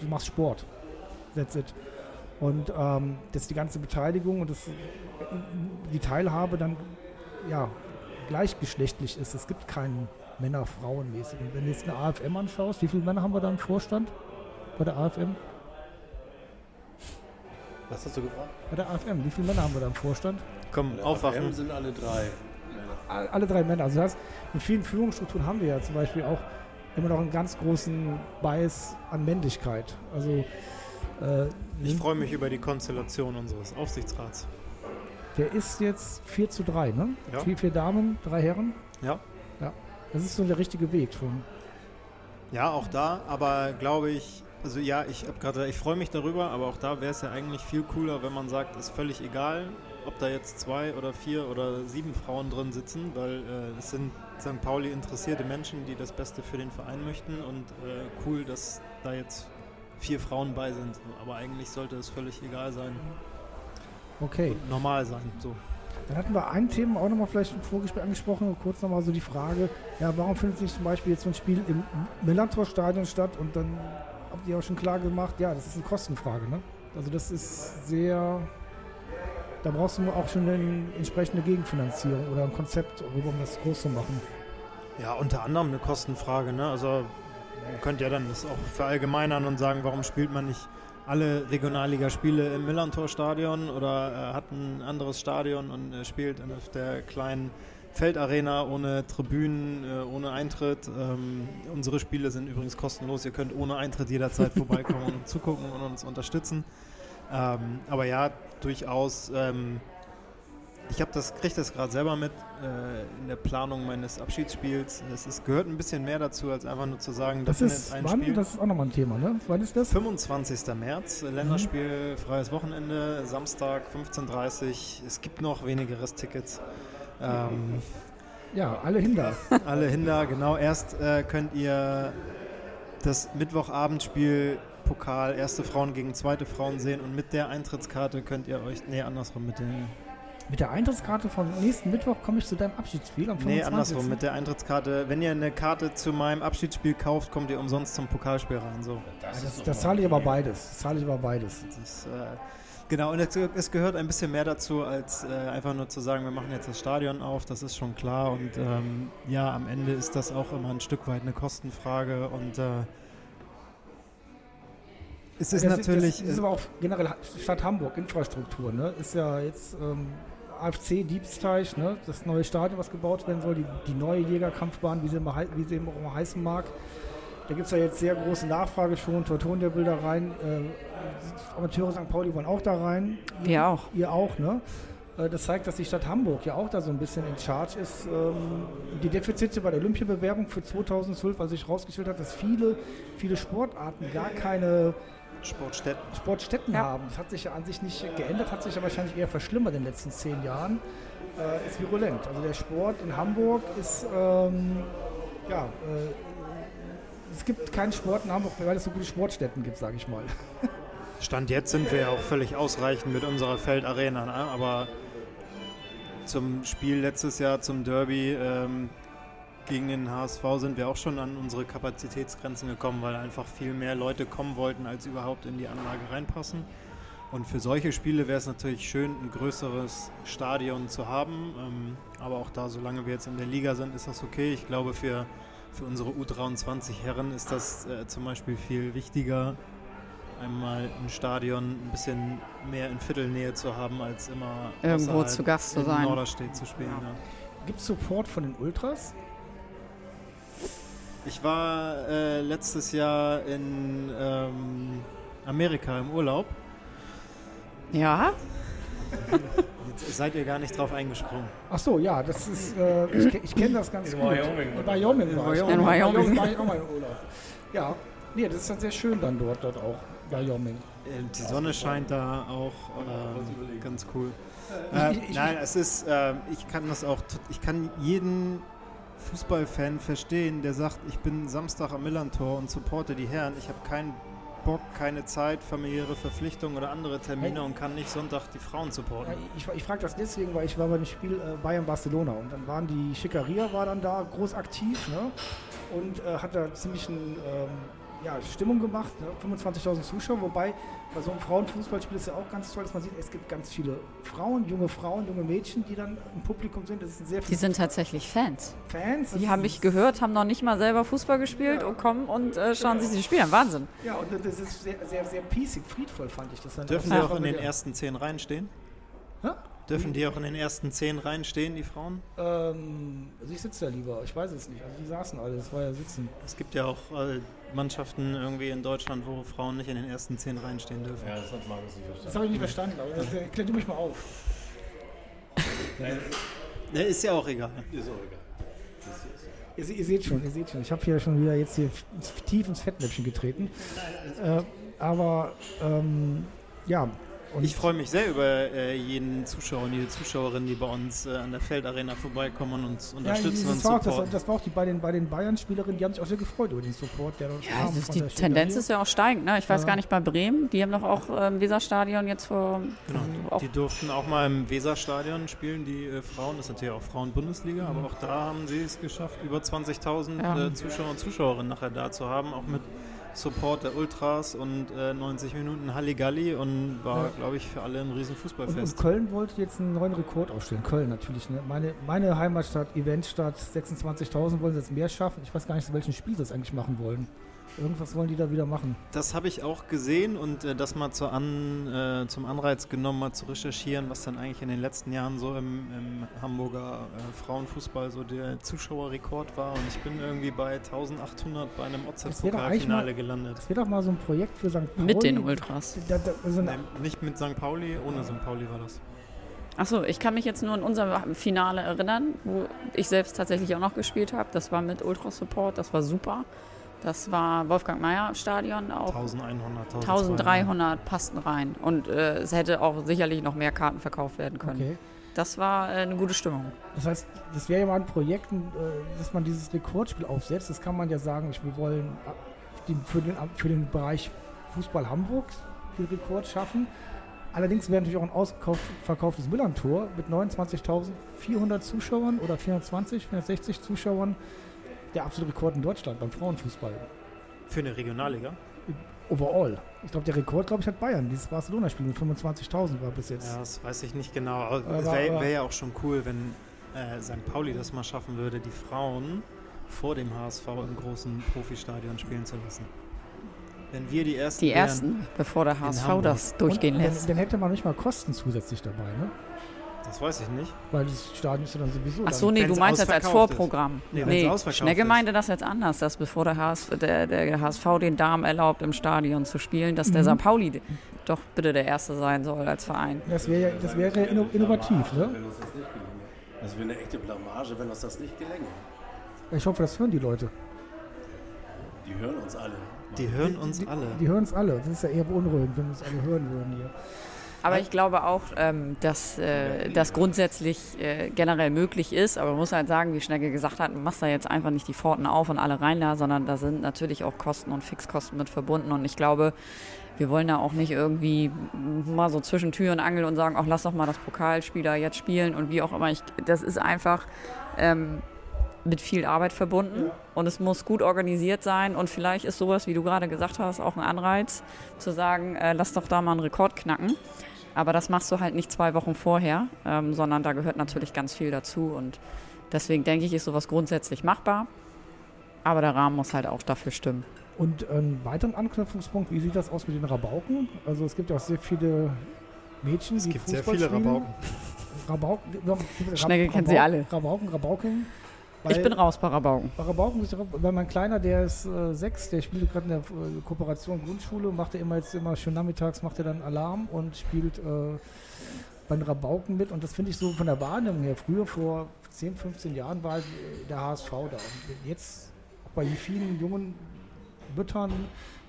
du machst Sport. That's it. Und ähm, dass die ganze Beteiligung und das, die Teilhabe dann ja, gleichgeschlechtlich ist. Es gibt keinen Männer-Frauen-mäßigen. Wenn du jetzt eine AFM anschaust, wie viele Männer haben wir da im Vorstand bei der AFM? Was hast du gefragt? Bei der AFM, wie viele Männer haben wir da im Vorstand? Komm, aufwachen. sind alle drei. All- Alle drei Männer. Also das heißt, in vielen Führungsstrukturen haben wir ja zum Beispiel auch immer noch einen ganz großen Bias an Männlichkeit. Also äh, Ich freue mich über die Konstellation unseres Aufsichtsrats. der ist jetzt 4 zu 3, ne? Ja. Vier, vier Damen, drei Herren. Ja. Das ist so der richtige Weg schon. Ja, auch da, aber glaube ich, Also ja, ich habe gerade, ich freue mich darüber, aber auch da wäre es ja eigentlich viel cooler, wenn man sagt, ist völlig egal, ob da jetzt zwei oder vier oder sieben Frauen drin sitzen, weil äh, es sind St. Pauli interessierte Menschen, die das Beste für den Verein möchten und äh, cool, dass da jetzt vier Frauen bei sind. Aber eigentlich sollte es völlig egal sein, Okay. normal sein. So. Dann hatten wir ein Thema auch nochmal vielleicht im Vorgespräch angesprochen, kurz nochmal so die Frage, ja, warum findet sich zum Beispiel jetzt so ein Spiel im Millantor-Stadion statt und dann habt ihr auch schon klar gemacht, ja, das ist eine Kostenfrage, ne? Also das ist sehr, da brauchst du auch schon eine entsprechende Gegenfinanzierung oder ein Konzept, um das groß zu machen. Ja, unter anderem eine Kostenfrage. Ne? Also man könnte ja dann das auch verallgemeinern und sagen, warum spielt man nicht alle Regionalligaspiele im Millantor-Stadion oder äh, hat ein anderes Stadion und äh, spielt auf der kleinen Feldarena ohne Tribünen, äh, ohne Eintritt. Ähm, unsere Spiele sind übrigens kostenlos. Ihr könnt ohne Eintritt jederzeit vorbeikommen und zugucken und uns unterstützen. Ähm, aber ja, durchaus. Ähm, ich habe das, kriege das gerade selber mit äh, in der Planung meines Abschiedsspiels. Es ist, gehört ein bisschen mehr dazu, als einfach nur zu sagen, Das findet ist, ein wann? Spiel. Das ist auch nochmal ein Thema, ne? Wann ist das? 25. März, äh, Länderspiel, freies Wochenende, Samstag 15.30 Uhr. Es gibt noch wenigeres Tickets. Ähm, Ja, alle hinter. alle Hinder, genau. Erst äh, könnt ihr das Mittwochabendspiel Pokal erste Frauen gegen zweite Frauen sehen und mit der Eintrittskarte könnt ihr euch, nee, andersrum, mit den, Mit der Eintrittskarte vom nächsten Mittwoch komme ich zu deinem Abschiedsspiel am 25. nee, andersrum, mit der Eintrittskarte, wenn ihr eine Karte zu meinem Abschiedsspiel kauft, kommt ihr umsonst zum Pokalspiel rein, so. Ja, das, das zahle ich aber beides. Das zahle ich aber beides. Das ist, äh, genau, und es, es gehört ein bisschen mehr dazu, als äh, einfach nur zu sagen, wir machen jetzt das Stadion auf, das ist schon klar. Und ähm, ja, am Ende ist das auch immer ein Stück weit eine Kostenfrage. Und äh, es ist das, natürlich. Das ist aber auch generell Stadt Hamburg, Infrastruktur. Ne? Ist ja jetzt ähm, AFC Diebsteich, ne? das neue Stadion, was gebaut werden soll, die, die neue Jägerkampfbahn, wie sie, immer, wie sie immer auch immer heißen mag. Da gibt es ja jetzt sehr große Nachfrage schon. Tortonia will da rein. Äh, Amateure St. Pauli wollen auch da rein. Wir auch. Ihr auch, ne? Äh, Das zeigt, dass die Stadt Hamburg ja auch da so ein bisschen in Charge ist. Ähm, Die Defizite bei der Olympiabewerbung für 2012, weil sich herausgestellt hat, dass viele, viele Sportarten gar keine Sportstätten. Sportstätten Ja. haben. Das hat sich ja an sich nicht geändert, hat sich ja wahrscheinlich eher verschlimmert in den letzten zehn Jahren. Äh, ist virulent. Also der Sport in Hamburg ist, ähm, ja, äh, es gibt keinen Sport in Hamburg, weil es so gute Sportstätten gibt, sage ich mal. Stand jetzt sind wir ja auch völlig ausreichend mit unserer Feldarena, ne? aber zum Spiel letztes Jahr, zum Derby ähm, gegen den HSV sind wir auch schon an unsere Kapazitätsgrenzen gekommen, weil einfach viel mehr Leute kommen wollten, als überhaupt in die Anlage reinpassen. Und für solche Spiele wäre es natürlich schön, ein größeres Stadion zu haben. Ähm, aber auch da, solange wir jetzt in der Liga sind, ist das okay. Ich glaube, für, für unsere U23 Herren ist das äh, zum Beispiel viel wichtiger, einmal ein Stadion ein bisschen mehr in Viertelnähe zu haben, als immer Irgendwo zu Gast zu in sein. Norderstedt zu spielen. Ja. Ja. Gibt es Support von den Ultras? Ich war äh, letztes Jahr in ähm, Amerika im Urlaub. Ja, Jetzt seid ihr gar nicht drauf eingesprungen. Ach so, ja, das ist, äh, ich, ich kenne das ganz In gut. Wyoming, In? Wyoming war ich. In Wyoming. In Wyoming war ich auch mal im Urlaub. Ja, nee, das ist dann sehr schön dann dort, dort auch, Wyoming. Äh, Die Sonne scheint da auch ähm, ganz cool. Äh, nein, es ist, ähm, ich kann das auch, ich kann jeden Fußballfan verstehen, der sagt, ich bin Samstag am Millantor und supporte die Herren. Ich habe keinen Bock, keine Zeit, familiäre Verpflichtungen oder andere Termine und kann nicht Sonntag die Frauen supporten. ich ich frage das deswegen, weil ich war bei dem Spiel äh, Bayern-Barcelona und dann waren die Schickeria war dann da groß aktiv ne? und äh, hat da ziemlich ein, ähm, ja, Stimmung gemacht, ne? 25.000 Zuschauer, wobei bei so einem Frauenfußballspiel ist ja auch ganz toll, dass man sieht, es gibt ganz viele Frauen, junge Frauen, junge Mädchen, die dann im Publikum sind. Das sind sehr die sind tatsächlich Fans. Fans. Die haben ist- mich gehört, haben noch nicht mal selber Fußball gespielt Ja. und kommen und äh, schauen sich die Spiele an. Wahnsinn. Ja, und das ist sehr, sehr, sehr peacig, friedvoll fand ich das dann. Dürfen war auch in den ersten zehn Reihen stehen? Hä? Dürfen die auch in den ersten zehn Reihen stehen, die Frauen? Ähm, also ich sitze ja lieber, ich weiß es nicht. Also die saßen alle, das war ja sitzen. Es gibt ja auch äh, Mannschaften irgendwie in Deutschland, wo Frauen nicht in den ersten zehn Reihen stehen dürfen. Ja, das hat Markus nicht verstanden. Das habe ich nicht verstanden, aber das, äh, klär du mich mal auf. Ja, ist ja auch egal. Ist auch egal. Ihr, ihr seht schon, ihr seht schon. Ich habe hier schon wieder jetzt hier tief ins Fettnäpfchen getreten. Äh, aber ähm, ja, und Ich freue mich sehr über äh, jeden Zuschauer und jede Zuschauerin, die bei uns äh, an der Feldarena vorbeikommen und uns ja, unterstützen das, und war auch, das, supporten. das war auch die, bei den, bei den Bayern-Spielerinnen, die haben sich auch sehr gefreut über den Support, der Ja, das ist die der Tendenz ist ja auch steigend. Ne? Ich weiß Ja. gar nicht bei Bremen, die haben doch auch äh, im Weserstadion jetzt vor. Genau. auch, Die durften auch mal im Weserstadion spielen, die äh, Frauen. Das ist natürlich auch Frauen-Bundesliga, aber auch da haben sie es geschafft, über 20.000 Ja. äh, Zuschauer und Zuschauerinnen nachher da zu haben, auch mit Support der Ultras und äh, 90 Minuten Halligalli und war, Ja. glaube ich, für alle ein riesen Und, und Fußballfest. Köln wollte jetzt einen neuen Rekord aufstellen. Köln natürlich. Ne? Meine, meine Heimatstadt, Eventstadt, 26.000 wollen sie jetzt mehr schaffen. Ich weiß gar nicht, zu welchem Spiel sie das eigentlich machen wollen. Irgendwas wollen die da wieder machen. Das habe ich auch gesehen und äh, das mal zu an, äh, zum Anreiz genommen, mal zu recherchieren, was dann eigentlich in den letzten Jahren so im, im Hamburger äh, Frauenfußball so der Zuschauerrekord war. Und ich bin irgendwie bei 1800 bei einem OZ-Pokalfinale gelandet. Das wäre doch mal so ein Projekt für St. Pauli. mit den Ultras. Da, da, also eine, Nee, nicht mit St. Pauli, ohne St. Pauli war das. Achso, ich kann mich jetzt nur an unser Finale erinnern, wo ich selbst tatsächlich auch noch gespielt habe. Das war mit Ultra Support, das war super. Das war Wolfgang Mayer Stadion, auch 1100, 1300 passten rein. Und äh, es hätte auch sicherlich noch mehr Karten verkauft werden können. okay. Das war äh, eine gute Stimmung. Das heißt, das wäre ja mal ein Projekt, äh, dass man dieses Rekordspiel aufsetzt. Das kann man ja sagen, wir wollen äh, für, den, für den Bereich Fußball Hamburg den Rekord schaffen. Allerdings wäre natürlich auch ein ausverkauftes Millantor mit 29.400 Zuschauern oder 420, 460 Zuschauern der absolute Rekord in Deutschland beim Frauenfußball. Für eine Regionalliga? Overall. Ich glaube, der Rekord, glaube ich, hat Bayern. Dieses Barcelona-Spiel mit 25.000 war bis jetzt. Ja, das weiß ich nicht genau. Aber es wäre wär ja auch schon cool, wenn äh, St. Pauli das mal schaffen würde, die Frauen vor dem HSV im großen Profistadion spielen zu lassen. Wenn wir die ersten Die wären- ersten, bevor der HSV das durchgehen Und dann, lässt. dann hätte man nicht mal Kosten zusätzlich dabei, ne? Das weiß ich nicht. Weil das Stadion ist ja dann sowieso. Ach so, dann, nee, du meinst jetzt als ausverkauft ist. Vorprogramm. Nee, Nee, ausverkauft Schnegge meinte das jetzt anders, dass bevor der HSV, der, der HSV den Damen erlaubt, im Stadion zu spielen, dass der Mhm. St. Pauli doch bitte der Erste sein soll als Verein. Das wäre das wäre inno, innovativ, ne? Wenn uns das nicht gelänge. Das wäre eine echte Blamage, wenn uns das nicht gelänge. Ich hoffe, das hören die Leute. Die hören uns alle. Die hören uns die, alle. Die hören es alle. Das ist ja eher beunruhigend, wenn uns alle hören würden hier. Aber ich glaube auch, ähm, dass äh, das grundsätzlich äh, generell möglich ist. Aber man muss halt sagen, wie Schnegge gesagt hat, man macht da jetzt einfach nicht die Pforten auf und alle rein da, sondern da sind natürlich auch Kosten und Fixkosten mit verbunden. Und ich glaube, wir wollen da auch nicht irgendwie mal so zwischen Tür und Angel und sagen, ach, lass doch mal das Pokalspiel da jetzt spielen und wie auch immer. Ich, das ist einfach ähm, mit viel Arbeit verbunden und es muss gut organisiert sein. Und vielleicht ist sowas, wie du gerade gesagt hast, auch ein Anreiz, zu sagen, äh, lass doch da mal einen Rekord knacken. Aber das machst du halt nicht zwei Wochen vorher, ähm, sondern da gehört natürlich ganz viel dazu. Und deswegen denke ich, ist sowas grundsätzlich machbar. Aber der Rahmen muss halt auch dafür stimmen. Und einen weiteren Anknüpfungspunkt, wie sieht das aus mit den Rabauken? Also es gibt ja auch sehr viele Mädchen, Es die gibt sehr Fußball viele spielen. Rabauken. Rabauken. Rab- Schnegge kennt sie Rabauken- alle. Rabauken, Rabauken. Ich Weil- bin raus bei Rabauken. Bei Rabauken ist weil mein Kleiner, der ist äh, sechs, der spielt gerade in der äh, Kooperation Grundschule, macht er immer jetzt immer schön nachmittags, macht er dann Alarm und spielt äh, bei den Rabauken mit. Und das finde ich so von der Wahrnehmung her. Früher, vor 10, 15 Jahren, war äh, der HSV da. Und jetzt, auch bei vielen jungen Müttern,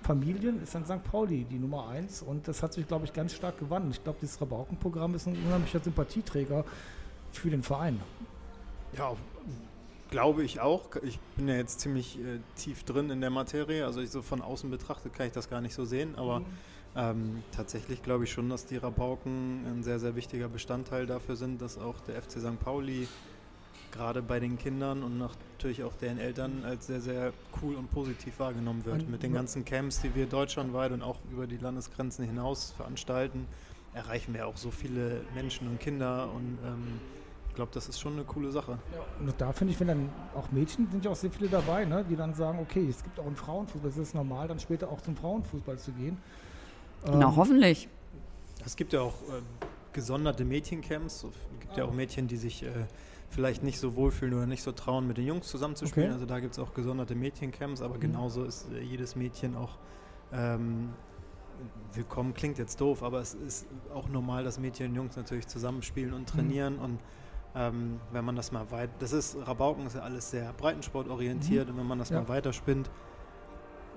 Familien, ist dann St. Pauli die Nummer eins. Und das hat sich, glaube ich, ganz stark gewandelt. Ich glaube, dieses Rabaukenprogramm ist ein unheimlicher Sympathieträger für den Verein. Ja, glaube ich auch. Ich bin ja jetzt ziemlich äh, tief drin in der Materie. Also ich so von außen betrachtet kann ich das gar nicht so sehen. Aber ähm, tatsächlich glaube ich schon, dass die Rabauken ein sehr, sehr wichtiger Bestandteil dafür sind, dass auch der FC St. Pauli gerade bei den Kindern und natürlich auch deren Eltern als sehr, sehr cool und positiv wahrgenommen wird. Und- Mit den ganzen Camps, die wir deutschlandweit und auch über die Landesgrenzen hinaus veranstalten, erreichen wir auch so viele Menschen und Kinder und ähm, glaube, das ist schon eine coole Sache. Und da finde ich, wenn dann auch Mädchen sind ja auch sehr viele dabei, ne, die dann sagen, okay, es gibt auch einen Frauenfußball, es ist normal, dann später auch zum Frauenfußball zu gehen. Na, Ähm, hoffentlich. Es gibt ja auch ähm, gesonderte Mädchencamps. Es gibt ja auch Mädchen, die sich äh, vielleicht nicht so wohlfühlen oder nicht so trauen, mit den Jungs zusammenzuspielen. Okay. Also da gibt es auch gesonderte Mädchencamps, aber Mhm. genauso ist äh, jedes Mädchen auch ähm, willkommen. Klingt jetzt doof, aber es ist auch normal, dass Mädchen und Jungs natürlich zusammenspielen und trainieren und Ähm, wenn man das mal weit, das ist, Rabauken ist ja alles sehr breitensportorientiert und wenn man das Ja. mal weiterspinnt,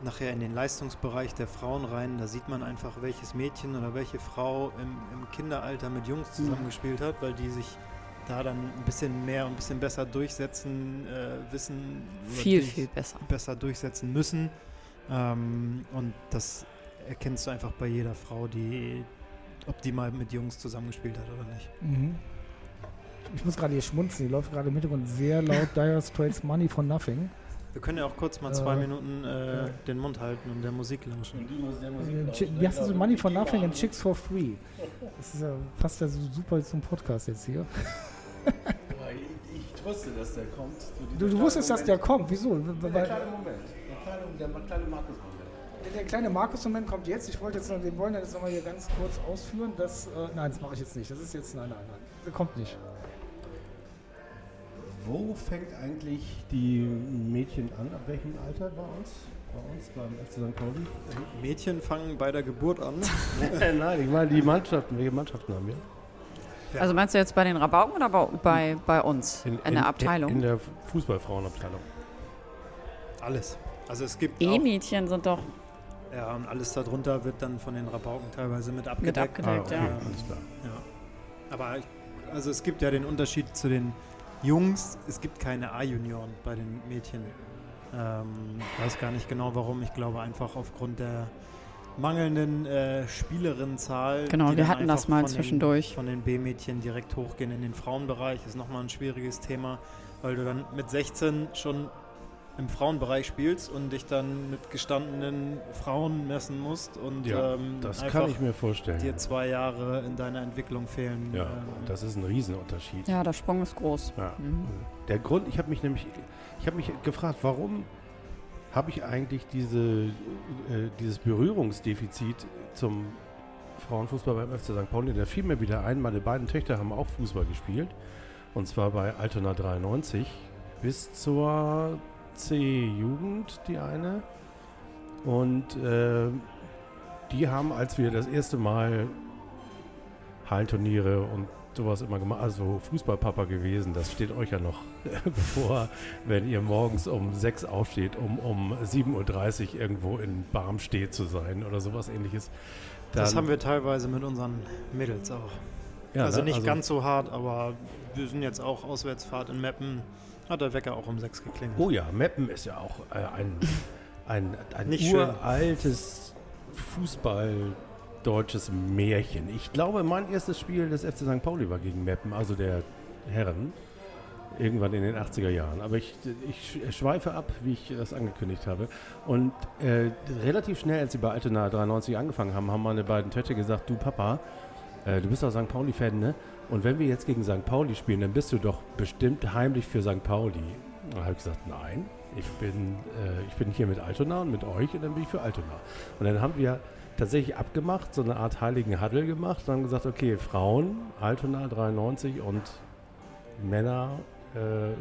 nachher in den Leistungsbereich der Frauen rein, da sieht man einfach, welches Mädchen oder welche Frau im, im Kinderalter mit Jungs zusammengespielt hat, weil die sich da dann ein bisschen mehr und ein bisschen besser durchsetzen, äh, wissen, Viel, viel besser. besser durchsetzen müssen. Ähm, und das erkennst du einfach bei jeder Frau, die, ob die mal mit Jungs zusammengespielt hat oder nicht. Mhm. Ich muss gerade hier schmunzeln. Hier läuft gerade im Hintergrund sehr laut Dire Straits Money for Nothing. Wir können ja auch kurz mal zwei Äh, Minuten äh, ja. den Mund halten und der Musik lauschen. Äh, Wie heißt das? so? Money for Nothing and Chicks for Free. Das ist ja, passt ja so super zum Podcast jetzt hier. Ich wusste, dass der kommt. Du, du wusstest, dass der kommt. Wieso? Moment. Der kleine, der kleine Markus Der kleine Markus-Moment kommt jetzt. Ich wollte jetzt noch, den wollen wir jetzt nochmal hier ganz kurz ausführen. Das, äh, nein, das mache ich jetzt nicht. Das ist jetzt, nein, nein, nein. Der kommt nicht. Wo fängt eigentlich die Mädchen an? Ab welchem Alter bei uns? Bei uns beim FC St. Pauli? Mädchen fangen bei der Geburt an. Nein, ich meine die Mannschaften. Welche Mannschaften haben wir? Ja. Also meinst du jetzt bei den Rabauken oder bei, bei, uns in, der Abteilung? In, der Fußballfrauenabteilung. Alles. Also es gibt E-Mädchen sind doch ja, und alles darunter wird dann von den Rabauken teilweise mit mit abgedeckt. abgedeckt, Ah, okay, ja. alles klar. Ja. Aber ich, also es gibt ja den Unterschied zu den Jungs. Es gibt keine A-Junioren bei den Mädchen. Ähm, weiß gar nicht genau warum. Ich glaube einfach aufgrund der mangelnden äh, Spielerinnenzahl. Genau, wir hatten das mal zwischendurch. Den, von den B-Mädchen direkt hochgehen in den Frauenbereich ist nochmal ein schwieriges Thema, weil du dann mit 16 schon im Frauenbereich spielst und dich dann mit gestandenen Frauen messen musst und Ja, ähm, Das kann ich mir vorstellen. dir zwei Jahre in deiner Entwicklung fehlen. Ja, ähm, das ist ein Riesenunterschied. Ja, der Sprung ist groß. Ja. Mhm. Der Grund, ich habe mich nämlich, ich habe mich gefragt, warum habe ich eigentlich diese, äh, dieses Berührungsdefizit zum Frauenfußball beim FC St. Pauli? Da fiel mir wieder ein, meine beiden Töchter haben auch Fußball gespielt. Und zwar bei Altona 93 bis zur C-Jugend, die eine. Und äh, die haben, als wir das erste Mal Hallenturniere und sowas immer gemacht, also Fußballpapa gewesen, das steht euch ja noch bevor, wenn ihr morgens um 6 aufsteht, um um 7.30 Uhr irgendwo in Barmstedt zu sein oder sowas ähnliches. das haben wir teilweise mit unseren Mädels auch. ja, also ne? nicht ganz so hart, aber wir sind jetzt auch Auswärtsfahrt in Meppen. Hat der Wecker auch um sechs geklingelt. Oh ja, Meppen ist ja auch äh, ein, ein, ein Nicht uraltes Fußball deutsches Märchen. Ich glaube, mein erstes Spiel des FC St. Pauli war gegen Meppen, also der Herren. Irgendwann in den 80er Jahren. Aber ich, ich sch- schweife ab, wie ich das angekündigt habe. Und äh, relativ schnell, als sie bei Altena 93 angefangen haben, haben meine beiden Töchter gesagt, du Papa, äh, du bist doch St. Pauli-Fan, ne? Und wenn wir jetzt gegen St. Pauli spielen, dann bist du doch bestimmt heimlich für St. Pauli. Da habe ich gesagt, nein, ich bin, äh, ich bin hier mit Altona und mit euch und dann bin ich für Altona. Und dann haben wir tatsächlich abgemacht, so eine Art heiligen Huddle gemacht und haben gesagt, okay, Frauen, Altona 93 und Männer, äh,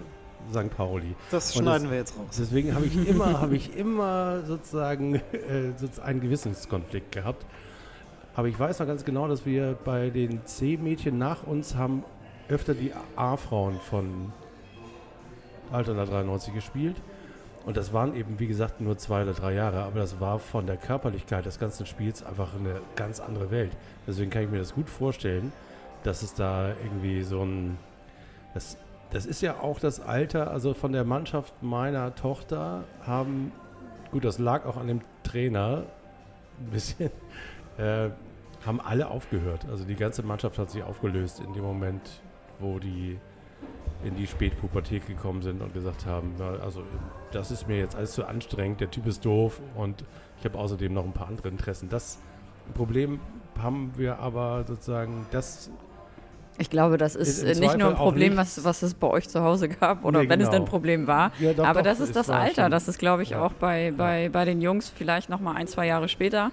St. Pauli. Das schneiden das- wir jetzt raus. Deswegen habe ich immer, habe ich immer sozusagen äh, sozusagen einen Gewissenskonflikt gehabt. Aber ich weiß noch ganz genau, dass wir bei den C-Mädchen nach uns haben öfter die A-Frauen von Altona 93 gespielt. Und das waren eben, wie gesagt, nur zwei oder drei Jahre. Aber das war von der Körperlichkeit des ganzen Spiels einfach eine ganz andere Welt. Deswegen kann ich mir das gut vorstellen, dass es da irgendwie so ein. Das, das ist ja auch das Alter, also von der Mannschaft meiner Tochter haben, gut, das lag auch an dem Trainer ein bisschen, äh, haben alle aufgehört. Also die ganze Mannschaft hat sich aufgelöst in dem Moment, wo die in die Spätpubertät gekommen sind und gesagt haben, ja, also das ist mir jetzt alles zu anstrengend, der Typ ist doof und ich habe außerdem noch ein paar andere Interessen. Das Problem haben wir aber sozusagen, das Ich glaube, das Ist ist nicht nur ein Problem, was, was es bei euch zu Hause gab oder Nee, wenn es denn ein genau. Problem war. Ja, doch, Aber doch, das ist das Alter. schon- Das ist, glaube ich, Ja. auch bei, bei, bei den Jungs vielleicht noch mal ein, zwei Jahre später.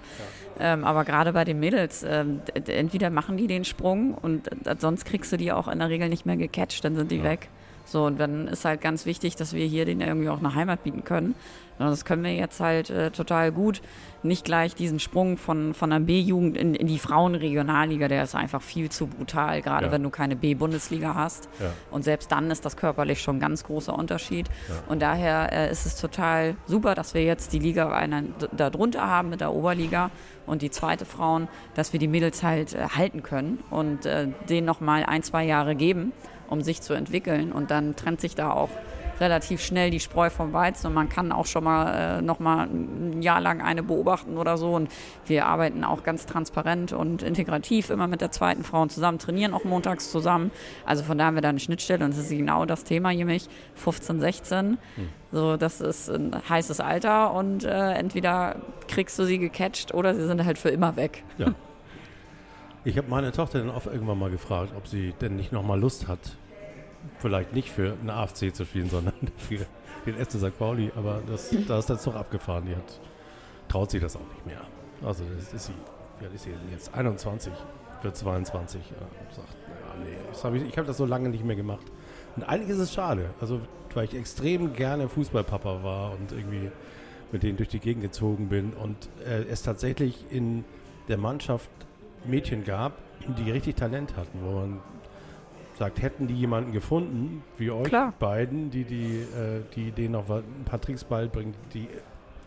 Ähm, aber gerade bei den Mädels, ähm, entweder machen die den Sprung und äh, sonst kriegst du die auch in der Regel nicht mehr gecatcht, dann sind die Ja. weg. So, und dann ist halt ganz wichtig, dass wir hier denen irgendwie auch eine Heimat bieten können. Und das können wir jetzt halt äh, total gut. Nicht gleich diesen Sprung von, von der B-Jugend in, in die Frauenregionalliga, der ist einfach viel zu brutal, gerade Ja. wenn du keine B-Bundesliga hast. Ja. Und selbst dann ist das körperlich schon ein ganz großer Unterschied. Ja. Und daher äh, ist es total super, dass wir jetzt die Liga einer, da drunter haben mit der Oberliga und die zweite Frauen, dass wir die Mädels halt äh, halten können und äh, denen nochmal ein, zwei Jahre geben, um sich zu entwickeln. Und dann trennt sich da auch relativ schnell die Spreu vom Weizen und man kann auch schon mal äh, noch mal ein Jahr lang eine beobachten oder so und wir arbeiten auch ganz transparent und integrativ immer mit der zweiten Frauen zusammen, trainieren auch montags zusammen. Also von da haben wir da eine Schnittstelle und das ist genau das Thema hier mich 15, 16. So, das ist ein heißes Alter und äh, entweder kriegst du sie gecatcht oder sie sind halt für immer weg. Ich habe meine Tochter dann auch irgendwann mal gefragt, ob sie denn nicht nochmal Lust hat, vielleicht nicht für einen AFC zu spielen, sondern für den FC St. Pauli. Aber das, da ist der Zug abgefahren. Die hat, traut sich das auch nicht mehr. Also das ist sie, alt ist sie jetzt? 21, wird 22. Ja, sagt, naja, nee, das hab ich, ich habe das so lange nicht mehr gemacht. Und eigentlich ist es schade. Also weil ich extrem gerne Fußballpapa war und irgendwie mit denen durch die Gegend gezogen bin und äh, es tatsächlich in der Mannschaft Mädchen gab, die richtig Talent hatten, wo man sagt, hätten die jemanden gefunden, wie euch Klar. beiden, die, die, äh, die denen noch was- ein paar Tricks beibringen, die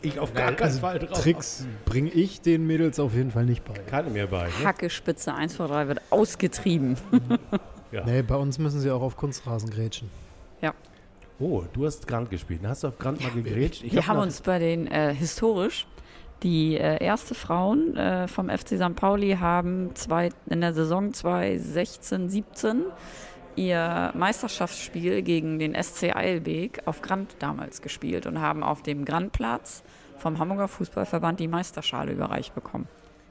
ich auf gar keinen Also Fall drauf Tricks bringe ich den Mädels auf jeden Fall nicht bei. keine mehr bei. Ne? Hacke Spitze 1 vor 3 wird ausgetrieben. Ja. Nee, bei uns müssen sie auch auf Kunstrasen grätschen. Oh, du hast Grand gespielt. Hast du auf Grand mal gegrätscht? Ich wir hab haben uns bei den äh, historisch die äh, erste Frauen äh, vom FC St. Pauli haben zwei, in der Saison 2016, 17 ihr Meisterschaftsspiel gegen den SC Eilbeek auf Grand damals gespielt und haben auf dem Grandplatz vom Hamburger Fußballverband die Meisterschale überreicht bekommen.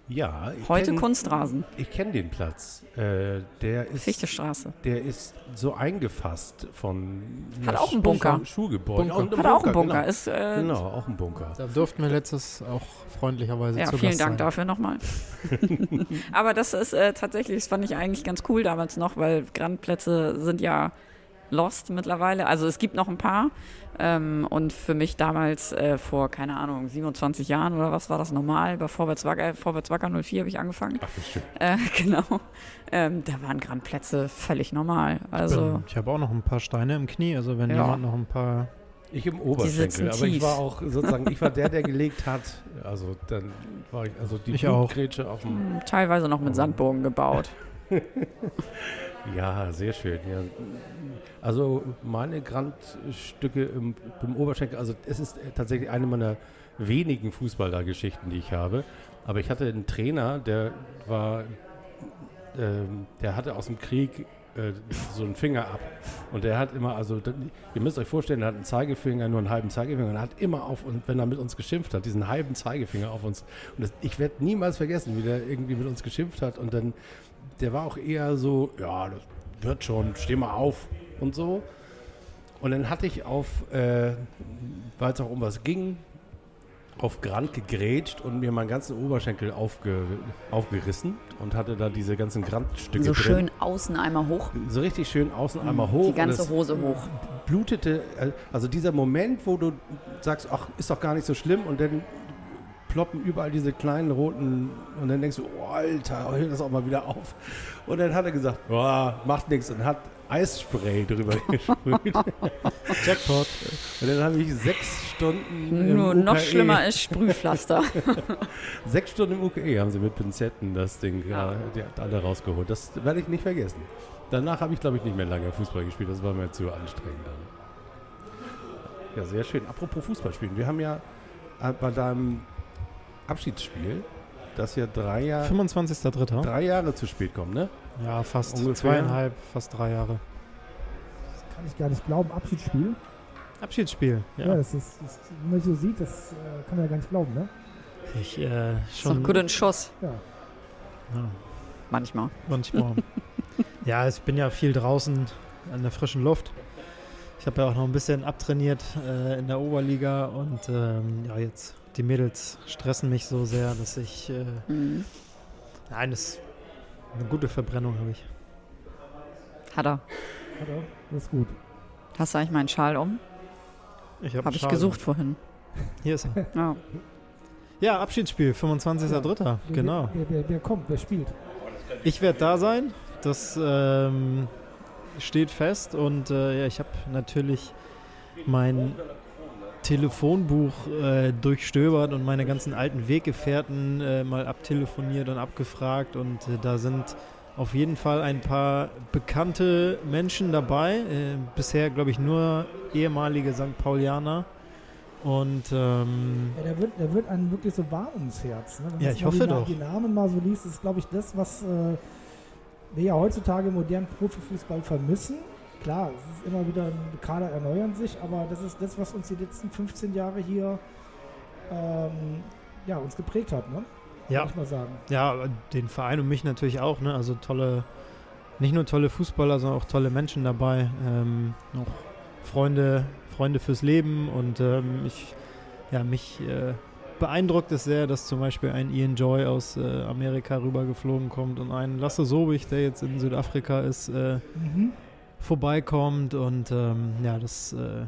Ja, ich Heute kenn- Kunstrasen, Ich kenne den Platz. Äh, der ist Fichtestraße. Der ist so eingefasst von Hat auch einen Bunker. Schu- Schuhgebäude. Bunker. Und Hat auch einen Bunker. Genau, Ist, äh, genau auch ein Bunker. Da durften wir letztes auch freundlicherweise Ja, zu vielen Gast Dank sein. dafür nochmal. Aber das ist äh, tatsächlich, das fand ich eigentlich ganz cool damals noch, weil Grandplätze sind ja lost mittlerweile. Also es gibt noch ein paar. Ähm, und für mich damals äh, vor, keine Ahnung, 27 Jahren oder was war das normal? Bei Vorwärts Wacker, Vorwärts Wacker 04 habe ich angefangen. Ach, wie schön. Äh, genau. Ähm, da waren Grandplätze völlig normal. Also Bin- Ich habe auch noch ein paar Steine im Knie, also wenn Ja. jemand noch ein paar. Ich im Oberschenkel, aber ich war auch sozusagen, ich war der, der gelegt hat. Also dann war ich, also die Ich auch. Blutgrätsche auf dem, mh, teilweise noch mit Sandbogen gebaut. ja, sehr schön. Ja. Also meine Grandstücke im, im Oberschenkel, also es ist tatsächlich eine meiner wenigen Fußballergeschichten, die ich habe. Aber ich hatte einen Trainer, der war, ähm, der hatte aus dem Krieg äh, so einen Finger ab. Und der hat immer, also ihr müsst euch vorstellen, er hat einen Zeigefinger, nur einen halben Zeigefinger. Und er hat immer auf, und wenn er mit uns geschimpft hat, diesen halben Zeigefinger auf uns. Und das, ich werde niemals vergessen, wie der irgendwie mit uns geschimpft hat. Und dann, der war auch eher so, ja, das wird schon, steh mal auf und so. Und dann hatte ich auf, äh, weil es auch um was ging, auf Grand gegrätscht und mir meinen ganzen Oberschenkel aufge, aufgerissen und hatte da diese ganzen Grandstücke So drin. schön außen einmal hoch, So richtig schön außen einmal hoch. die ganze Hose hoch. blutete, äh, also dieser Moment, wo du sagst, ach, ist doch gar nicht so schlimm und dann ploppen überall diese kleinen roten und dann denkst du, oh, Alter, hör das auch mal wieder auf. Und dann hat er gesagt, oh, macht nichts und hat Eisspray drüber gesprüht. Jackpot. Und dann habe ich sechs Stunden Nur noch UKE schlimmer ist Sprühpflaster. Sechs Stunden im UKE haben sie mit Pinzetten das Ding Ja. ja. die hat alle rausgeholt. Das werde ich nicht vergessen. Danach habe ich, glaube ich, nicht mehr lange Fußball gespielt. Das war mir zu anstrengend dann. Ja, sehr schön. Apropos Fußballspielen. Wir haben ja bei deinem Abschiedsspiel, das ja drei, Jahr, 25.03. drei Jahre zu spät kommt, ne? Ja, fast Ungefähr. zweieinhalb, fast drei Jahre. Das kann ich gar nicht glauben. Abschiedsspiel. Abschiedsspiel. Ja, Ja. das ist, das, wenn man so sieht, das äh, kann man ja gar nicht glauben, ne? Ich äh, Ist doch schon. gut in Schuss, Ja. Ja, manchmal. manchmal. ja, ich bin ja viel draußen an der frischen Luft. Ich habe ja auch noch ein bisschen abtrainiert äh, in der Oberliga und ähm, ja, jetzt die Mädels stressen mich so sehr, dass ich. Äh, Mhm. nein, das eine gute Verbrennung habe ich. Hat er. Hat er. Das ist gut. Hast du eigentlich meinen Schal um? Ich habe Habe ich gesucht vorhin. Hier ist er. Ja. Ja, Abschiedsspiel, 25.03. Genau. Wer, wer, wer kommt, wer spielt? Ich werde da sein. Das ähm, steht fest. Und äh, ja, ich habe natürlich mein Telefonbuch äh, durchstöbert und meine ganzen alten Weggefährten äh, mal abtelefoniert und abgefragt. Und äh, da sind auf jeden Fall ein paar bekannte Menschen dabei. Äh, bisher, glaube ich, nur ehemalige St. Paulianer. Und ähm, Ja, der, wird, der wird einem wirklich so warm ums Herz. Ne? Wenn Ja, man ich hoffe die, doch. die Namen mal so liest, ist, glaube ich, das, was äh, wir ja heutzutage im modernen Profifußball vermissen. Klar, es ist immer wieder, die Kader erneuern sich, aber das ist das, was uns die letzten 15 Jahre hier ähm, ja, uns geprägt hat, ne? ja, Muss ich mal sagen. Ja, den Verein und mich natürlich auch, ne? Also tolle, nicht nur tolle Fußballer, sondern auch tolle Menschen dabei. Ähm, noch Freunde, Freunde fürs Leben und ähm, ich, ja, mich äh, beeindruckt es sehr, dass zum Beispiel ein Ian Joy aus äh, Amerika rübergeflogen kommt und ein Lasse Sobich, der jetzt in Südafrika ist, äh, Mhm. Vorbeikommt und ähm, ja, das äh,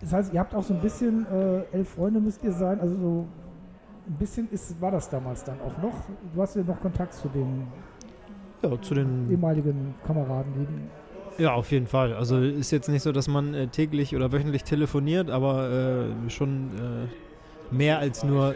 Das heißt, ihr habt auch so ein bisschen, äh, elf Freunde müsst ihr sein, also so ein bisschen ist, war das damals dann auch noch. Du hast ja noch Kontakt zu den ja, zu den ehemaligen Kameraden, die Ja, auf jeden Fall. Also ist jetzt nicht so, dass man äh, täglich oder wöchentlich telefoniert, aber äh, schon äh, mehr als nur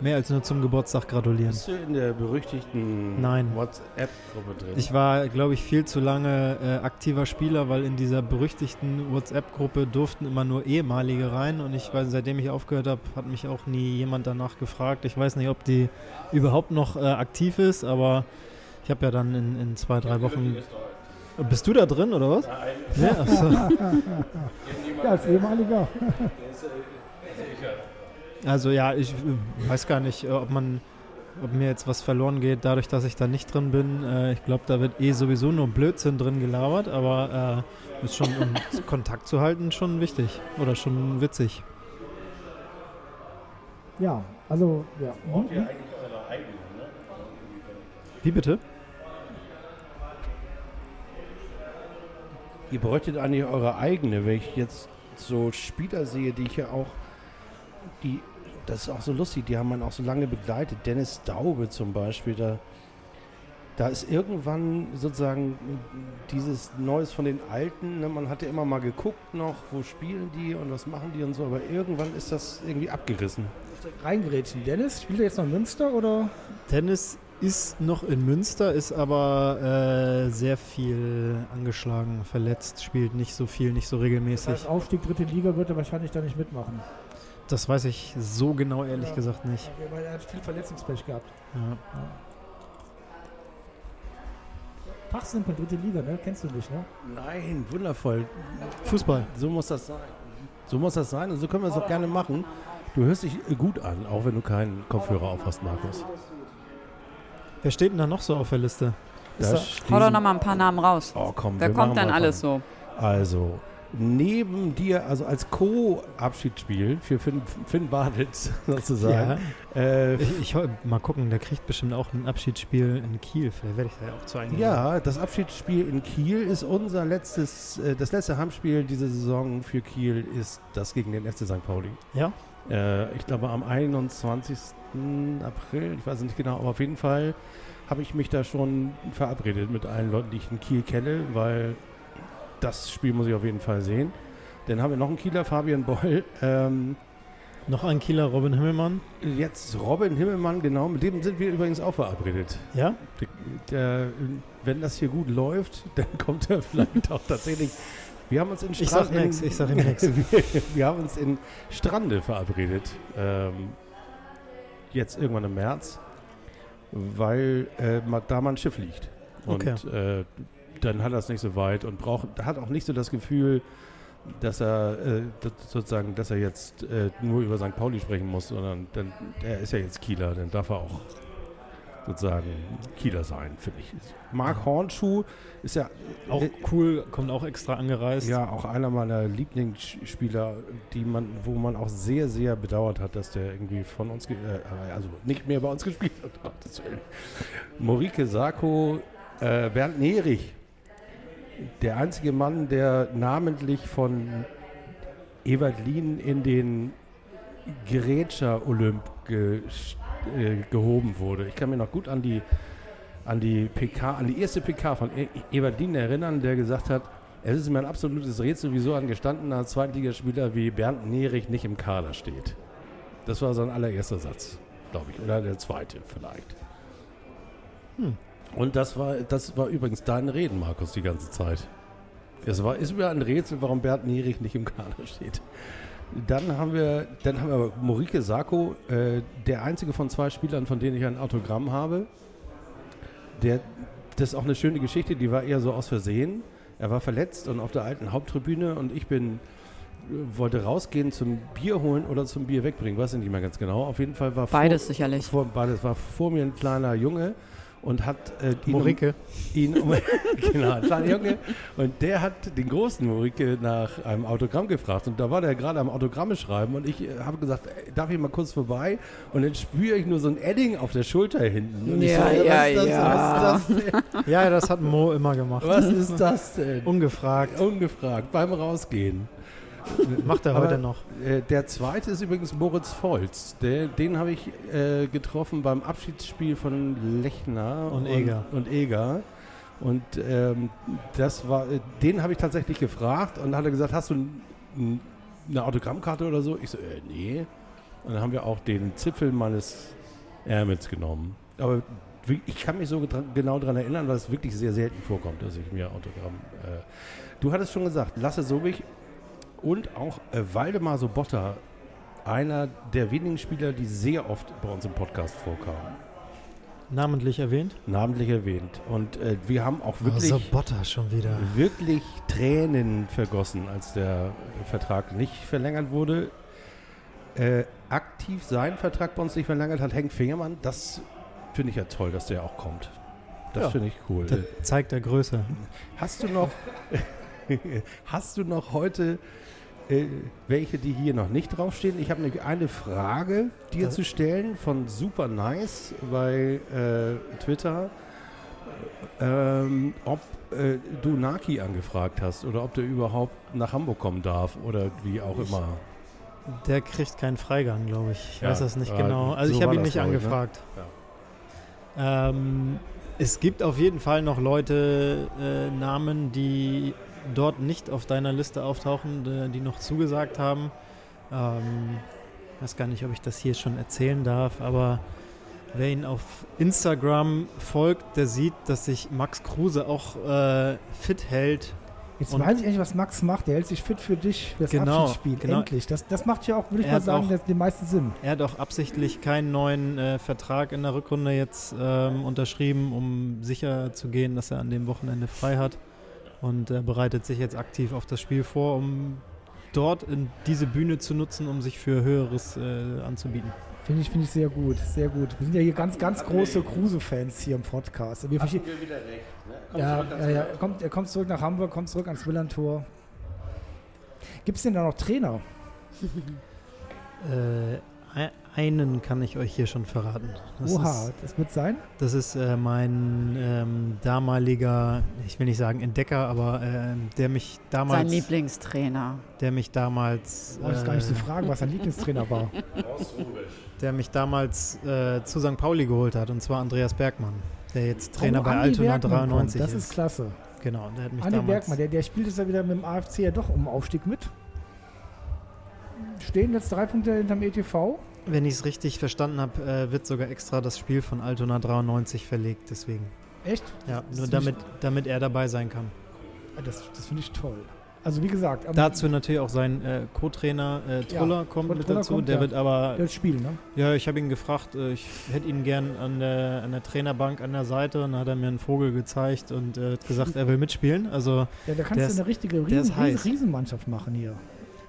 mehr als nur zum Geburtstag gratulieren. Bist du in der berüchtigten Nein. WhatsApp-Gruppe drin? Ich war, glaube ich, viel zu lange äh, aktiver Spieler, weil in dieser berüchtigten WhatsApp-Gruppe durften immer nur ehemalige rein und ich weiß, seitdem ich aufgehört habe, hat mich auch nie jemand danach gefragt. Ich weiß nicht, ob die überhaupt noch äh, aktiv ist, aber ich habe ja dann in, in zwei, drei Wochen. Bist du da drin oder was? Ja, ach so. ja, als ehemaliger. Also ja, ich äh, weiß gar nicht, äh, ob man, ob mir jetzt was verloren geht, dadurch, dass ich da nicht drin bin. Äh, ich glaube, da wird eh sowieso nur Blödsinn drin gelabert, aber äh, ist schon, um Kontakt zu halten, schon wichtig oder schon witzig. Ja, also, ja. Wie, wie, Wie bitte? Ihr bräuchtet eigentlich eure eigene, wenn ich jetzt so Spieler sehe, die ich ja auch, die, das ist auch so lustig, die haben man auch so lange begleitet. Dennis Daube zum Beispiel, da, da ist irgendwann sozusagen dieses Neues von den Alten, ne, man hatte immer mal geguckt noch, wo spielen die und was machen die und so, aber irgendwann ist das irgendwie abgerissen. reingerätschen. Dennis, spielt er jetzt noch in Münster oder? Dennis ist noch in Münster, ist aber äh, sehr viel angeschlagen, verletzt, spielt nicht so viel, nicht so Das regelmäßig. heißt, Aufstieg dritte Liga wird er wahrscheinlich da nicht mitmachen. Das weiß ich so genau ehrlich Ja. gesagt nicht. Weil er hat viel Verletzungspech gehabt. Ja. Fachsimpel, dritte Liga, ne? Kennst du nicht, ne? Nein, wundervoll. Fußball. So muss das sein. So muss das sein und so können wir es auch gerne machen. Du hörst dich gut an, auch wenn du keinen Kopfhörer auf hast, Markus. Wer steht denn da noch so auf der Liste? Da Hau doch noch mal ein paar Namen raus. Oh, komm, Wer kommt dann alles so? Also, neben dir, also als Co-Abschiedsspiel für Finn, Finn Bartels sozusagen. Äh, Ich, ich mal gucken, der kriegt bestimmt auch ein Abschiedsspiel in Kiel. Vielleicht werde ich da ja auch zu eingeladen. ja, das Abschiedsspiel in Kiel ist unser letztes, äh, das letzte Heimspiel diese Saison für Kiel ist das gegen den FC St. Pauli. Ja? Äh, ich glaube am 21. April, ich weiß es nicht genau, aber auf jeden Fall habe ich mich da schon verabredet mit allen Leuten, die ich in Kiel kenne, weil das Spiel muss ich auf jeden Fall sehen. Dann haben wir noch einen Kieler, Fabian Boll. Ähm, Noch ein Kieler Robin Himmelmann. jetzt Robin Himmelmann, genau, mit dem sind wir übrigens auch verabredet. Ja? Der, wenn das hier gut läuft, dann kommt er vielleicht auch tatsächlich. Wir haben uns in Ich sag nix, ich sag ihm nix. wir haben uns in Strande verabredet. Ähm, jetzt irgendwann im März, weil äh, da mal ein Schiff liegt. Und Okay. äh, dann hat er es nicht so weit und braucht, hat auch nicht so das Gefühl, dass er äh, sozusagen, dass er jetzt äh, nur über St. Pauli sprechen muss, sondern dann, er ist ja jetzt Kieler, dann darf er auch sozusagen Kieler sein, finde ich. Marc Hornschuh ist ja Auch äh, cool, kommt auch extra angereist. ja, auch einer meiner Lieblingsspieler, die man, wo man auch sehr, sehr bedauert hat, dass der irgendwie von uns, äh, also nicht mehr bei uns gespielt hat. Morike Sarko, äh, Bernd Nerich. Der einzige Mann, der namentlich von Ewald Lien in den Gerätscher-Olymp ge, äh, gehoben wurde. Ich kann mir noch gut an die, an die PK, an die erste PK von e Ewald Lien erinnern, der gesagt hat, es ist mir ein absolutes Rätsel, wieso ein gestandener Zweitligaspieler wie Bernd Nierich nicht im Kader steht. Das war sein allererster Satz, glaube ich. Oder der zweite vielleicht. Hm. Und das war, das war übrigens dein Reden, Markus, die ganze Zeit. Es war, ist mir ein Rätsel, warum Bernd Nierich nicht im Kader steht. Dann haben wir, dann haben wir Morike Sako, äh, der einzige von zwei Spielern, von denen ich ein Autogramm habe. Der, das ist auch eine schöne Geschichte, die war eher so aus Versehen. Er war verletzt und auf der alten Haupttribüne und ich bin wollte rausgehen zum Bier holen oder zum Bier wegbringen, weiß ich nicht mehr ganz genau. Auf jeden Fall war Beides vor, sicherlich. Vor, beides war vor mir ein kleiner Junge und hat äh, ihn, um, Morike. ihn um, genau, ein kleiner Junge und der hat den großen Morike nach einem Autogramm gefragt und da war der gerade am Autogramme schreiben und ich äh, habe gesagt, ey, darf ich mal kurz vorbei und dann spüre ich nur so ein Edding auf der Schulter hinten und ich Ja, so, ja, was ist das, ja. was ist das? Ja, das hat Mo immer gemacht. Was ist das denn? Ungefragt. Ungefragt, beim Rausgehen. Macht er heute noch. Äh, der zweite ist übrigens Moritz Volz. Der, den habe ich äh, getroffen beim Abschiedsspiel von Lechner Und Eger. Und, Eger. Und ähm, das war, äh, den habe ich tatsächlich gefragt und hat er gesagt, hast du eine Autogrammkarte oder so? Ich so, äh, nee. Und dann haben wir auch den Zipfel meines Ärmels genommen. Aber ich kann mich so genau daran erinnern, dass es wirklich sehr selten vorkommt, dass ich mir Autogramm. Äh, du hattest schon gesagt, Lasse Sobich und auch äh, Waldemar Sobotta, einer der wenigen Spieler, die sehr oft bei uns im Podcast vorkamen, Namentlich erwähnt. namentlich erwähnt. Und äh, wir haben auch wirklich, oh, Sobotta schon wieder. wirklich Tränen vergossen, als der Vertrag nicht verlängert wurde. Äh, aktiv seinen Vertrag bei uns nicht verlängert hat Henk Fingermann. Das finde ich ja toll, dass der auch kommt. Das Ja. finde ich cool. Das zeigt der Größe. Hast du noch, hast du noch heute äh, welche, die hier noch nicht draufstehen? Ich habe nämlich eine Frage dir Ja. zu stellen von Super Nice bei äh, Twitter, ähm, ob äh, du Naki angefragt hast oder ob der überhaupt nach Hamburg kommen darf oder wie auch Ich- immer. Der kriegt keinen Freigang, glaube ich. Ich Ja, weiß das nicht ja, genau. Also so ich habe ihn das, nicht glaub ich, ne? angefragt. Ähm, es gibt auf jeden Fall noch Leute, äh, Namen, die dort nicht auf deiner Liste auftauchen, äh, die noch zugesagt haben. Ähm, ich weiß gar nicht, ob ich das hier schon erzählen darf, aber wer ihn auf Instagram folgt, der sieht, dass sich Max Kruse auch äh, fit hält. Jetzt Und- weiß ich endlich, was Max macht. Der hält sich fit für dich, für das Genau, Abschiedsspiel. genau. Endlich. Das, das macht ja auch, würde ich Er mal sagen, auch- den meisten Sinn. Er hat auch absichtlich keinen neuen äh, Vertrag in der Rückrunde jetzt ähm, unterschrieben, um sicher zu gehen, dass er an dem Wochenende frei hat. Und er bereitet sich jetzt aktiv auf das Spiel vor, um dort in diese Bühne zu nutzen, um sich für Höheres äh, anzubieten. Finde ich, finde ich sehr gut, sehr gut. Wir sind ja hier ganz, ganz große Kruse-Fans hier im Podcast. Wir verstehen- wieder recht. ja, ja, ja. Er, kommt, er kommt zurück nach Hamburg, kommt zurück ans Millantor. Gibt es denn da noch Trainer? Äh, einen kann ich euch hier schon verraten. Das Oha, Ist, das wird sein. das ist äh, mein ähm, damaliger, ich will nicht sagen Entdecker, aber ähm, der mich Sein damals, Lieblingstrainer. der mich damals, Wollte ich gar nicht so äh, fragen, was sein Lieblingstrainer war. der mich damals äh, zu St. Pauli geholt hat, und zwar Andreas Bergmann, der jetzt Trainer Oh, bei Andi Altona Bergmann kommt. 93 Das ist. ist klasse. Genau, der hat mich Andi damals. Bergmann, der, der spielt jetzt ja wieder mit dem AFC ja doch um Aufstieg mit. Stehen jetzt drei Punkte hinterm ETV. Wenn ich es richtig verstanden habe, äh, wird sogar extra das Spiel von Altona 93 verlegt, deswegen. Echt? Ja, Das nur damit, damit er dabei sein kann. Ah, Das, das finde ich toll. Also wie gesagt, Dazu natürlich auch sein äh, Co-Trainer äh, Truller kommt mit dazu. kommt, der ja. wird aber, das Spiel, ne? ja, ich habe ihn gefragt, äh, ich hätte ihn gern an der, an der Trainerbank an der Seite und dann hat er mir einen Vogel gezeigt und äh, hat gesagt, er will mitspielen. Also Ja, da kannst Der du eine richtige der Riesen, heiß. Riesenmannschaft machen hier.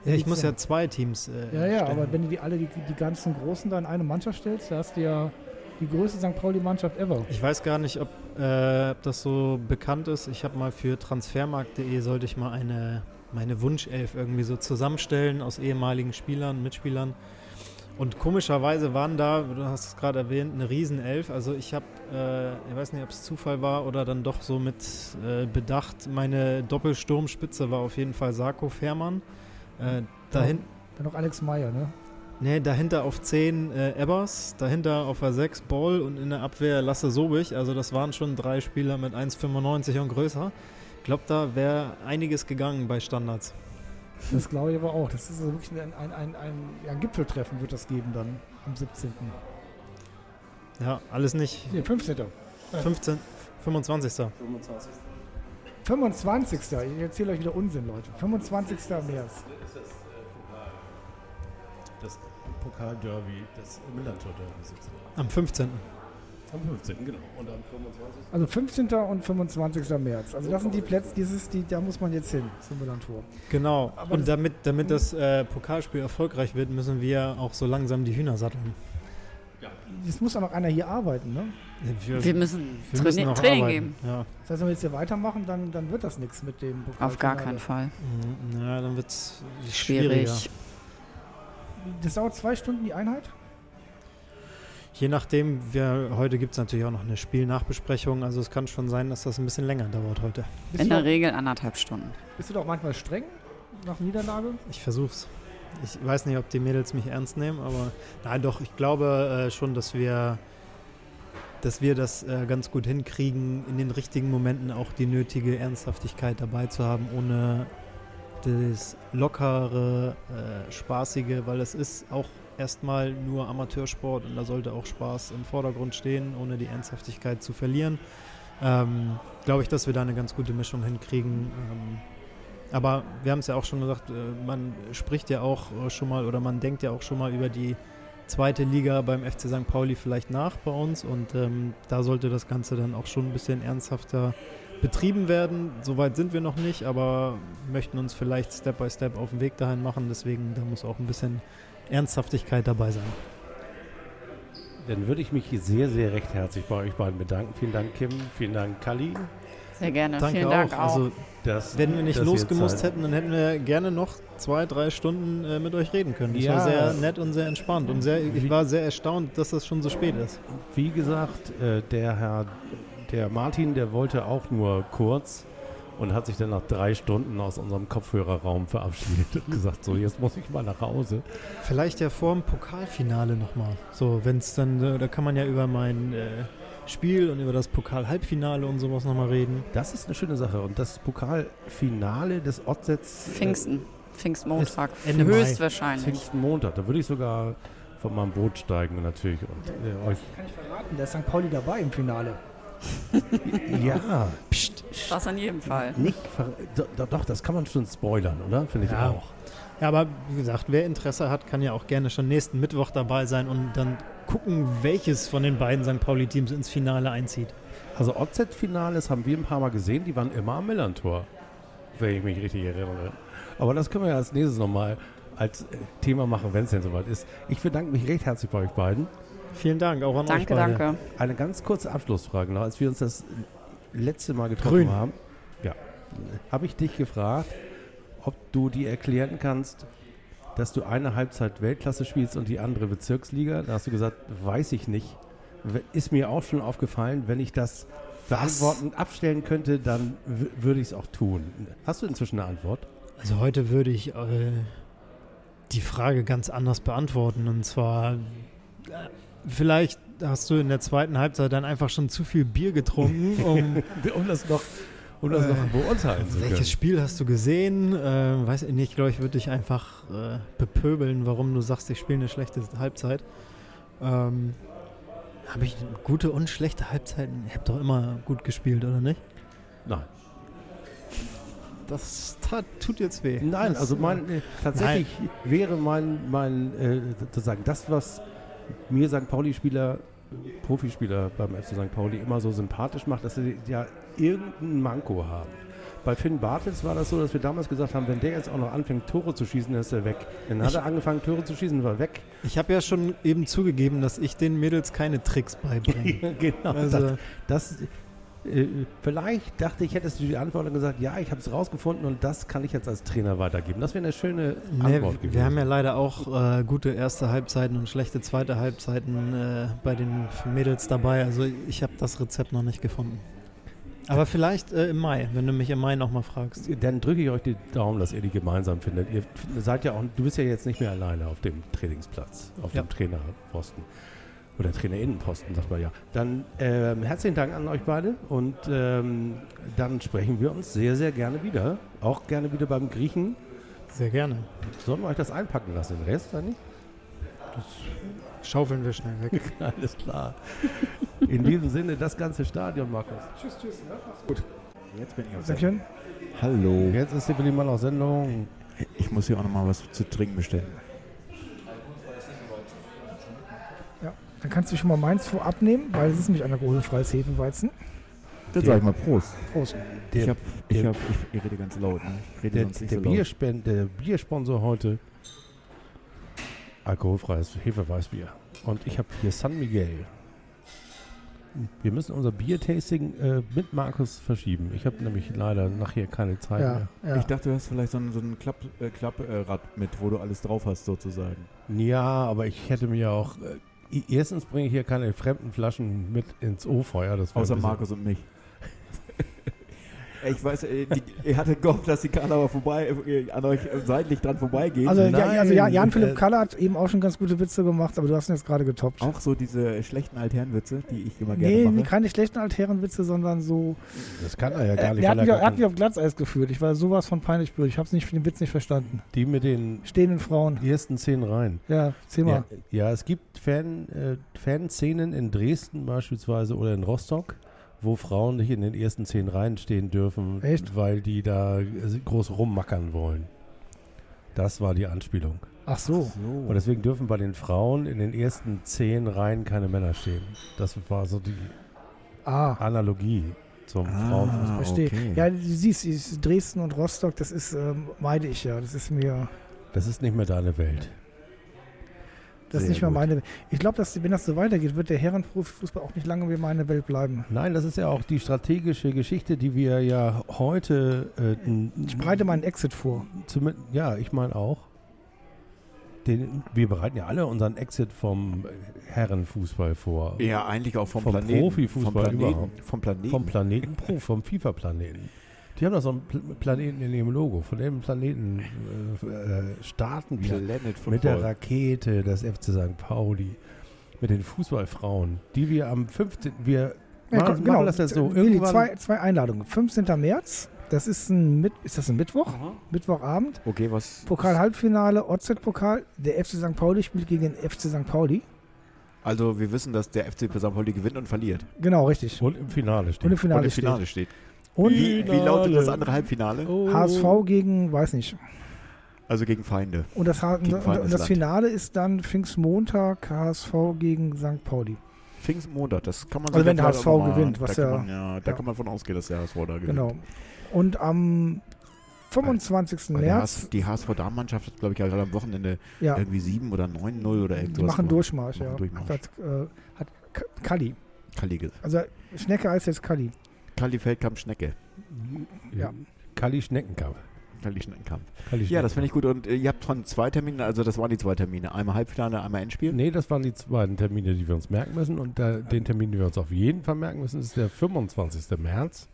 Ja, ich muss ja. ja zwei Teams. Äh, Ja, ja, stellen. aber wenn du die alle die, die ganzen Großen da in eine Mannschaft stellst, da hast du ja die größte St. Pauli-Mannschaft ever. Ich weiß gar nicht, ob, äh, ob das so bekannt ist. Ich habe mal für transfermarkt.de sollte ich mal eine meine Wunschelf irgendwie so zusammenstellen aus ehemaligen Spielern, Mitspielern. Und komischerweise waren da, du hast es gerade erwähnt, eine Riesenelf. Also ich habe, äh, ich weiß nicht, ob es Zufall war oder dann doch so mit äh, Bedacht, meine Doppelsturmspitze war auf jeden Fall Sarko Fährmann. Äh, dahin, Dann noch Alex Meyer, ne? nee, dahinter auf 10 äh, Ebbers, dahinter auf der 6 Boll und in der Abwehr Lasse Sobich. Also das waren schon drei Spieler mit 1,95 und größer. Ich glaube, da wäre einiges gegangen bei Standards. Das glaube ich aber auch. Das ist also wirklich ein, ein, ein, ein, ja, ein Gipfeltreffen wird das geben dann am 17. Ja, alles nicht. Nee, 15. 15, 25. 25. Ich erzähle euch wieder Unsinn, Leute. 25. März. Das Pokal-Derby, das Millantor-Derby 17. Am 15. Am 15. genau. Und am 25. Also 15. und 25. März. Also das sind die Plätze, dieses, die, da muss man jetzt hin zum Millantor. Genau. Aber und das- damit, damit das äh, Pokalspiel erfolgreich wird, müssen wir auch so langsam die Hühner satteln. Es muss auch noch einer hier arbeiten, ne? Wir müssen wir noch Training arbeiten. geben. Ja. Das heißt, wenn wir jetzt hier weitermachen, dann, dann wird das nichts mit dem Pokal. Auf gar keinen Fall. Mhm, Ja, dann wird es schwieriger. Schwierig. Das dauert zwei Stunden die Einheit? Je nachdem, wir, heute gibt es natürlich auch noch eine Spielnachbesprechung. Also es kann schon sein, dass das ein bisschen länger dauert heute. Bist, In der Regel anderthalb Stunden. bist du doch manchmal streng nach Niederlage? Ich versuch's. Ich weiß nicht, ob die Mädels mich ernst nehmen, aber nein, doch, ich glaube äh, schon, dass wir, dass wir das äh, ganz gut hinkriegen, in den richtigen Momenten auch die nötige Ernsthaftigkeit dabei zu haben, ohne das lockere, äh, spaßige, weil es ist auch erstmal nur Amateursport und da sollte auch Spaß im Vordergrund stehen, ohne die Ernsthaftigkeit zu verlieren. Ähm, glaube ich, dass wir da eine ganz gute Mischung hinkriegen. Ähm, aber wir haben es ja auch schon gesagt, äh, man spricht ja auch äh, schon mal oder man denkt ja auch schon mal über die zweite Liga beim FC St. Pauli vielleicht nach bei uns und ähm, da sollte das Ganze dann auch schon ein bisschen ernsthafter betrieben werden. Soweit sind wir noch nicht, aber möchten uns vielleicht Step by Step auf den Weg dahin machen. Deswegen, da muss auch ein bisschen Ernsthaftigkeit dabei sein. Dann würde ich mich sehr, sehr recht herzlich bei euch beiden bedanken. Vielen Dank, Kim. Vielen Dank, Kali. Sehr gerne. Danke Vielen auch. Dank auch. Also, dass- wenn wir nicht losgemusst hätten, dann hätten wir gerne noch zwei, drei Stunden äh, mit euch reden können. Das Ja. war sehr nett und sehr entspannt. Und sehr, ich war sehr erstaunt, dass das schon so spät ist. Wie gesagt, äh, der Herr, der Martin, der wollte auch nur kurz und hat sich dann nach drei Stunden aus unserem Kopfhörerraum verabschiedet und gesagt, so jetzt muss ich mal nach Hause. Vielleicht ja vor dem Pokalfinale nochmal. So, wenn es dann, äh, da kann man ja über mein äh, Spiel und über das Pokal-Halbfinale und sowas nochmal reden. Das ist eine schöne Sache. Und das Pokalfinale des Otsets äh, Pfingsten. Pfingstmontag. Ist Ende Mai. Höchstwahrscheinlich. Pfingstmontag. Da würde ich sogar von meinem Boot steigen natürlich und äh, euch. Kann ich verraten, da ist St. Pauli dabei im Finale. Ja, Das in jedem Fall. nicht ver do, do, doch, das kann man schon spoilern, oder? Finde ich Ja. auch. Ja, aber wie gesagt, wer Interesse hat, kann ja auch gerne schon nächsten Mittwoch dabei sein und dann gucken, welches von den beiden St. Pauli-Teams ins Finale einzieht. Also OZ-Finales haben wir ein paar Mal gesehen, die waren immer am Millantor, wenn ich mich richtig erinnere. Aber das können wir ja als nächstes nochmal als äh, Thema machen, wenn es denn soweit ist. Ich bedanke mich recht herzlich bei euch beiden. Vielen Dank, auch an euch Danke, beide. danke. Eine ganz kurze Abschlussfrage noch. Als wir uns das letzte Mal getroffen Grün. haben, ja, habe ich dich gefragt, ob du dir erklären kannst, dass du eine Halbzeit Weltklasse spielst und die andere Bezirksliga. Da hast du gesagt, weiß ich nicht. Ist mir auch schon aufgefallen, wenn ich das beantworten, abstellen könnte, dann würde ich es auch tun. Hast du inzwischen eine Antwort? Also heute würde ich äh, die Frage ganz anders beantworten. Und zwar, äh, vielleicht hast du in der zweiten Halbzeit dann einfach schon zu viel Bier getrunken, um um das noch, um das Äh, noch beurteilen zu können. welches Spiel hast du gesehen? Äh, weiß ich nicht, ich glaube, ich würde dich einfach äh, bepöbeln, warum du sagst, ich spiele eine schlechte Halbzeit. Ähm, habe ich gute und schlechte Halbzeiten? Ich habe doch immer gut gespielt, oder nicht? Nein. Das tat, tut jetzt weh. Nein, Das, also äh, mein, äh, tatsächlich wäre mein, mein äh, sozusagen das, was mir St. Pauli-Spieler, Profispieler beim FC St. Pauli immer so sympathisch macht, dass sie ja irgendein Manko haben. Bei Finn Bartels war das so, dass wir damals gesagt haben, wenn der jetzt auch noch anfängt, Tore zu schießen, dann ist er weg. Dann hat Ich- er angefangen, Tore zu schießen, war weg. Ich habe ja schon eben zugegeben, dass ich den Mädels keine Tricks beibringe. genau. Also, das, Äh, vielleicht dachte ich, hättest du die Antwort und gesagt, ja, ich habe es rausgefunden und das kann ich jetzt als Trainer weitergeben. Das wäre eine schöne Nee, Antwort gewesen. wir haben ja leider auch äh, gute erste Halbzeiten und schlechte zweite Halbzeiten äh, bei den Mädels dabei. Also ich habe das Rezept noch nicht gefunden. Aber vielleicht äh, im Mai, wenn du mich im Mai nochmal fragst. Dann drücke ich euch die Daumen, dass ihr die gemeinsam findet. Ihr seid ja auch, du bist ja jetzt nicht mehr alleine auf dem Trainingsplatz, auf Ja. dem Trainerposten. Oder Trainerinnenposten, sagt man ja. Dann ähm, herzlichen Dank an euch beide und ähm, dann sprechen wir uns sehr, sehr gerne wieder. Auch gerne wieder beim Griechen. Sehr gerne. Sollen wir euch das einpacken lassen, den Rest eigentlich? Schaufeln wir schnell weg. Alles klar. In diesem Sinne, das ganze Stadion, Markus. Tschüss, tschüss. Ja, mach's gut. Jetzt bin ich auf Sendung. Hallo. Jetzt ist der Willi mal auf Sendung. Ich muss hier auch noch mal was zu trinken bestellen. Ja, dann kannst du schon mal meins vorab nehmen, weil es ist nämlich ein alkoholfreies Hefeweizen. Dann sag ich mal Prost. Prost. Der, ich, hab, ich, der- hab, ich, ich rede ganz laut. Ne? Ich rede der, sonst nicht der, so laut. Der Biersponsor heute alkoholfreies Hefeweißbier. Und ich habe hier San Miguel. Wir müssen unser Biertasting äh, mit Markus verschieben. Ich habe nämlich leider nachher keine Zeit Ja, mehr. ja. Ich dachte, du hast vielleicht so ein, so ein Klapp, äh, Klapprad mit, wo du alles drauf hast, sozusagen. Ja, aber ich hätte mir auch. Erstens bringe ich hier keine fremden Flaschen mit ins O-Feuer. Außer Markus und mich. Ich weiß, äh, die, ich hatte gehofft, dass die Karlauer vorbei, äh, an euch äh, seitlich dran vorbeigeht. Also, ja, also Jan-Philipp äh, Kaller hat eben auch schon ganz gute Witze gemacht, aber du hast ihn jetzt gerade getoppt. auch so diese schlechten Altherrenwitze, die ich immer nee, gerne nee, mache. keine schlechten Altherrenwitze, sondern so. Das kann er ja gar nicht. er, hat mich, er hat mich auf Glatzeis geführt. Ich war sowas von peinlich blöd. Ich habe nicht, den Witz nicht verstanden. die mit den Stehenden Frauen. ersten zehn Reihen. Ja, erzähl Ja, mal. ja, es gibt Fan, äh, Fanszenen in Dresden beispielsweise oder in Rostock, wo Frauen nicht in den ersten zehn Reihen stehen dürfen, Echt? weil die da äh, groß rummackern wollen. Das war die Anspielung. Ach so. Und deswegen dürfen bei den Frauen in den ersten zehn Reihen keine Männer stehen. Das war so die Ah, Analogie zum Ah. Frauenfußball. verstehe. okay. Ja, du siehst, Dresden und Rostock, das ist, ähm, meide ich ja. Das ist mir, Das ist nicht mehr deine Welt. Das ist nicht mehr gut. meine. Ich glaube, dass wenn das so weitergeht, wird der Herrenprofifußball auch nicht lange mehr meine Welt bleiben. Nein, das ist ja auch die strategische Geschichte, die wir ja heute. Äh, Ich bereite meinen Exit vor. Zumindest, ja, ich meine auch. Den, wir bereiten ja alle unseren Exit vom Herrenfußball vor. Ja, eigentlich auch vom, Vom Planeten. Profifußball vom Planeten. überhaupt. Vom Planeten. Vom Planeten vom FIFA-Planeten. Die haben doch so einen Pl Planeten in ihrem Logo. Von dem Planeten äh, äh, starten wir Planet mit der. Rakete des FC St. Pauli. Mit den Fußballfrauen, die wir am 15. Wir Ja, machen, komm, genau. machen das jetzt so. Irgendwann, zwei, zwei Einladungen. 15. März, das ist ein, Mit ist das ein Mittwoch? Mittwochabend. Okay, was? Pokal-Halbfinale, OZ-Pokal. Der FC St. Pauli spielt gegen den FC St. Pauli. Also wir wissen, dass der FC St. Pauli gewinnt und verliert. Genau, richtig. und im Finale steht. Und im Und Finale, im Finale steht. steht. Und Wie, wie lautet das andere Halbfinale? Oh. HSV gegen, weiß nicht. Also gegen Feinde. Und das, Ha- Gegen und, das Finale ist dann Pfingstmontag, HSV gegen St. Pauli. Pfingstmontag, das kann man Also wenn ja der HSV gewinnt, was da ja- man, ja, da ja. kann man von ausgehen, dass der HSV da gewinnt. Genau. Und am 25. Weil März, die HSV-Damenmannschaft hat, glaube ich, gerade am Wochenende ja, irgendwie 7 oder 9-0 oder die irgendwas. machen gemacht. Durchmarsch, ja. Machen Durchmarsch. Hat, äh, hat Kalli. Kalli, Also Schnecke heißt jetzt Kalli. Kalli Feldkamp Schnecke. Ja. Kali Schneckenkampf. Kalli Schneckenkamp. Kali Ja, das finde ich gut. Und äh, ihr habt von zwei Terminen, also das waren die zwei Termine. Einmal Halbfinale, einmal Endspiel. Nee, das waren die beiden Termine, die wir uns merken müssen. Und der, den Termin, den wir uns auf jeden Fall merken müssen, ist der 25. März.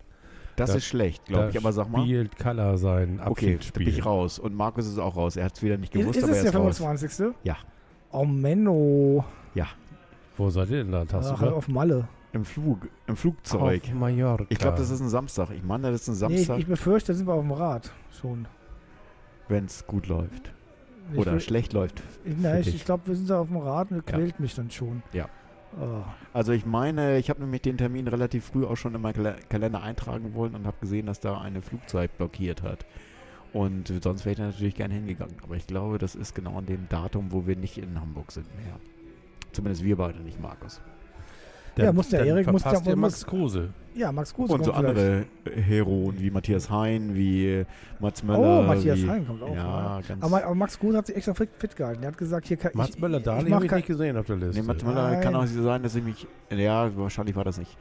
Das Da- ist schlecht, glaube ich. Aber sag mal. Spielt Kalla sein Okay, da bin Abschiedsspiel. ich raus. Und Markus ist auch raus. Er hat es wieder nicht Ist, gewusst, ist aber es er der ist raus. 25.? Ja. Oh Menno. Wo seid ihr denn da? Hast Ach, du auf Malle. Im Flug, im Flugzeug. Auf Mallorca. Ich glaube, das ist ein Samstag. Ich meine, das ist ein Nee, ich, Samstag, ich befürchte, da sind wir auf dem Rad schon. wenn es gut läuft. Ich Oder will- schlecht läuft. Für ich, ich glaube, wir sind da auf dem Rad und das Ja. quält mich dann schon. Ja. Oh. Also ich meine, ich habe nämlich den Termin relativ früh auch schon in meinen Kal Kalender eintragen wollen und habe gesehen, dass da eine Flugzeit blockiert hat. Und sonst wäre ich da natürlich gerne hingegangen. Aber ich glaube, das ist genau an dem Datum, wo wir nicht in Hamburg sind mehr. Zumindest wir beide nicht, Markus. Ja, muss der dann Erik- muss der- muss- Max Kruse. Ja, Max Kruse Und so andere Heroen wie Matthias Hein, wie Mats Möller. Oh, Matthias wie, Hein kommt auch. Ja, Ja. ganz. Aber, aber Max Kruse hat sich extra fit, fit gehalten. Er hat gesagt, hier kann Mats ich, Möller-Dahli mach habe ich kein- nicht gesehen auf der Liste. nee, Mats Möller Nein. kann auch so sein, dass ich mich. Ja, wahrscheinlich war das nicht.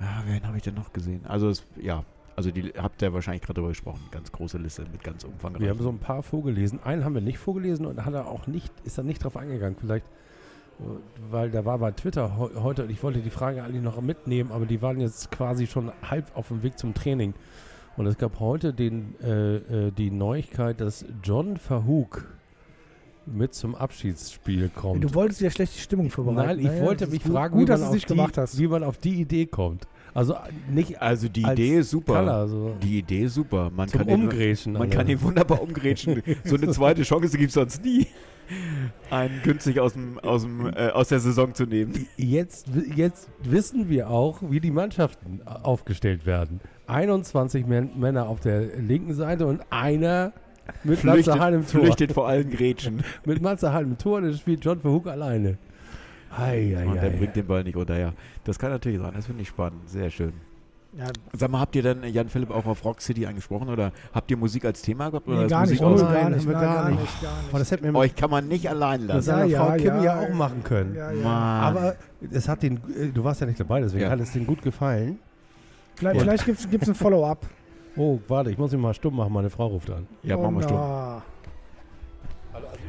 Ja, wen habe ich denn noch gesehen? Also, es, ja, also die habt ihr wahrscheinlich gerade darüber gesprochen. Ganz große Liste mit ganz umfangreich. Wir haben so ein paar vorgelesen. Einen haben wir nicht vorgelesen und hat er auch nicht, ist er nicht drauf eingegangen. Vielleicht, weil da war bei Twitter heu- heute, und ich wollte die Frage eigentlich noch mitnehmen, aber die waren jetzt quasi schon halb auf dem Weg zum Training. Und es gab heute den, äh, äh, die Neuigkeit, dass John Verhoek mit zum Abschiedsspiel kommt. Du wolltest ja schlecht die Stimmung vorbereiten. Nein, ich Naja, wollte mich gut, fragen, gut, wie, man die, gemacht hast. wie man auf die Idee kommt. Also äh, nicht Also die als Idee ist super. Color, so Die Idee ist super. Man zum kann ihn, Umgrätschen. man also. kann ihn wunderbar umgrätschen. so eine zweite Chance gibt es sonst nie. Einen günstig aus, dem, aus, dem, äh, aus der Saison zu nehmen. Jetzt, jetzt wissen wir auch, wie die Mannschaften aufgestellt werden. 21 Män- Männer auf der linken Seite und einer mit Matze Hahn im Tor. flüchtet vor allen Grätschen. Mit Matze Hahn im Tor das spielt John Verhoek alleine. Ei, ei, Und der ei, bringt den Ball nicht runter. Ja, das kann natürlich sein. Das finde ich spannend. Sehr schön. Ja, Sag mal, habt ihr denn Jan Philipp auch auf Rock City angesprochen oder habt ihr Musik als Thema gehabt? Oder nee, ist gar nicht, Musik Oh aus- nein, nicht, nein, gar gar nicht. nicht, gar nicht. Aber das hätte mir Euch kann man nicht allein das lassen. seiner Ja, Frau ja, Kim ja, ja, auch machen können. Ja, ja. Mann. Aber es hat den, du warst ja nicht dabei, deswegen Ja. hat es denen gut gefallen. Vielleicht, vielleicht gibt es ein Follow-up. Oh, warte, ich muss mich mal stumm machen, meine Frau ruft an. ja, Oh, machen wir stumm.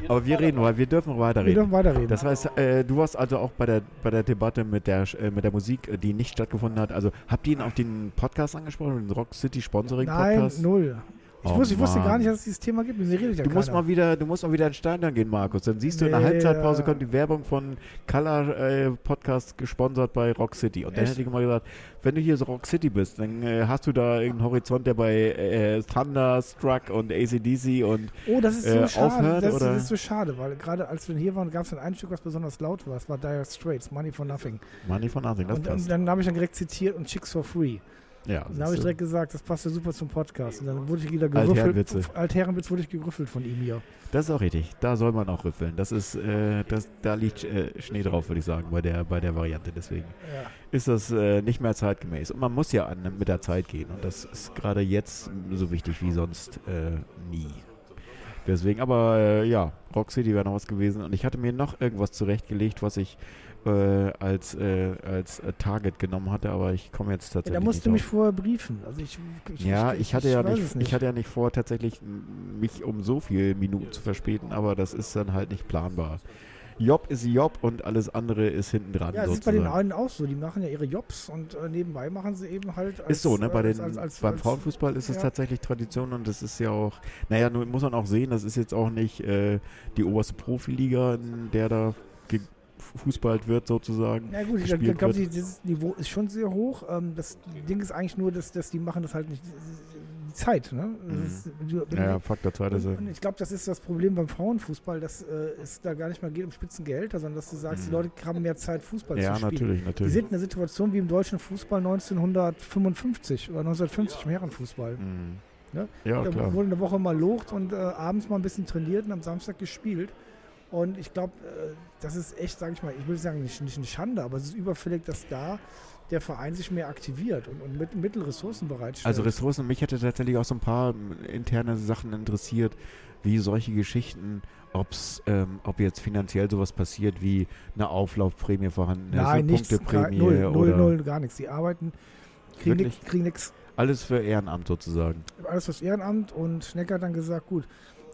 Aber wir reden, weil wir dürfen noch Wir weiterreden. dürfen weiterreden. Das heißt, äh, du warst also auch bei der, bei der Debatte mit der, äh, mit der Musik, äh, die nicht stattgefunden hat. Also habt ihr ihn auf den Podcast angesprochen, den Rock City Sponsoring Nein, Podcast? null. Ich, Oh, wusste, ich wusste gar nicht, dass es dieses Thema gibt. Ja Du musst mal wieder, du musst mal wieder ins Stadion gehen, Markus. Dann siehst du in der Nee, Halbzeitpause kommt die Werbung von Color äh, Podcast gesponsert bei Rock City. Und dann hätte ich immer gesagt, wenn du hier so Rock City bist, dann äh, hast du da irgendeinen Horizont, der bei äh, Thunderstruck und ACDC und Oh, das ist so äh, schade. aufhört, das, das ist so schade, weil gerade als wir hier waren, gab es ein Stück, was besonders laut war. Das war Dire Straits, Money for Nothing. Money for Nothing, das und, passt. und dann habe ich dann direkt zitiert und Chicks for Free. Ja, dann habe ich direkt gesagt, das passt ja super zum Podcast. Und dann wurde ich wieder Altherrenwitze. gerüffelt. Altherrenwitz wurde ich gerüffelt von ihm hier. Das ist auch richtig. Da soll man auch rüffeln. Das ist, äh, das, da liegt äh, Schnee drauf, würde ich sagen, bei der, bei der Variante. Deswegen Ja. ist das äh, nicht mehr zeitgemäß. Und man muss ja an, mit der Zeit gehen. Und das ist gerade jetzt so wichtig wie sonst äh, nie. Deswegen, aber äh, ja, Rock City wäre noch was gewesen. Und ich hatte mir noch irgendwas zurechtgelegt, was ich äh, als, äh, als äh, Target genommen hatte, aber ich komme jetzt Ja, tatsächlich da musst du nicht mich drauf. vorher briefen. Also ich, ich, Ja, ich hatte ja weiß nicht, es ich hatte ja nicht vor, tatsächlich mich um so viele Minuten zu verspäten, aber das ist dann halt nicht planbar. Job ist Job und alles andere ist hinten dran. Ja, das ist bei den sozusagen. einen auch so. Die machen ja ihre Jobs und äh, nebenbei machen sie eben halt. Als, Ist so, ne? Bei äh, den, als, als, beim als, Frauenfußball ist es ja. tatsächlich Tradition und das ist ja auch, naja, nun muss man auch sehen, das ist jetzt auch nicht äh, die oberste Profiliga, in der da gefußballt wird sozusagen. Ja gut, ich glaube, dieses Niveau ist schon sehr hoch. Ähm, das Ding ist eigentlich nur, dass, dass die machen das halt nicht. Die Zeit, ne? Mhm. ist, du- Faktor 2, das und, ist und ich glaube, das ist das Problem beim Frauenfußball, dass äh, es da gar nicht mehr geht um Spitzengehälter, sondern dass du sagst, die Mhm. Leute haben mehr Zeit, Fußball ja, zu spielen. natürlich, Die natürlich. sind in einer Situation wie im deutschen Fußball 1955 oder 1950 im Herrenfußball. Mhm. Ne? Ja, da klar. wurde eine Woche mal locht und äh, abends mal ein bisschen trainiert und am Samstag gespielt. Und ich glaube, äh, das ist echt, sage ich mal, ich will sagen, nicht, nicht eine Schande, aber es ist überfällig, dass da der Verein sich mehr aktiviert und, und mit, Mittelressourcen bereitstellt. Also Ressourcen, mich hätte tatsächlich auch so ein paar interne Sachen interessiert, wie solche Geschichten, ob's, ähm, ob jetzt finanziell sowas passiert, wie eine Auflaufprämie vorhanden ist, Nein, eine nichts, gar, Punkteprämie null, null, oder null, gar nichts. Die arbeiten, kriegen Wirklich? nichts, kriegen nichts, alles für Ehrenamt sozusagen. alles fürs Ehrenamt und Schnecker hat dann gesagt, gut,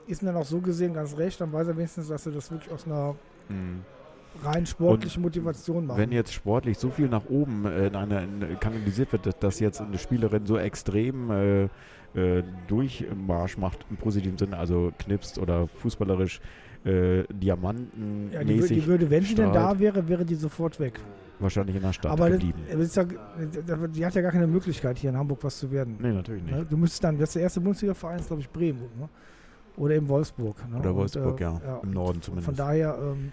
ist mir dann auch so gesehen ganz recht, dann weiß er wenigstens, dass sie das wirklich aus einer Mhm. rein sportlichen Motivation machen. Wenn jetzt sportlich so viel nach oben äh, in einer in, kanalisiert wird, dass, jetzt eine Spielerin so extrem äh, äh, Durchmarsch macht im positiven Sinne, also knipst oder fußballerisch äh, Diamanten ja, die, die würde, wenn sie denn da wäre, wäre die sofort weg. wahrscheinlich in der Stadt Aber geblieben. das ja, die hat ja gar keine Möglichkeit, hier in Hamburg was zu werden. nee, natürlich nicht. Ne? Du müsstest dann, das ist der erste Bundesliga-Verein, ist glaube ich Bremen. Ne? Oder eben Wolfsburg. Ne? Oder Und, Wolfsburg, äh, ja, im Norden zumindest. Von daher, ähm,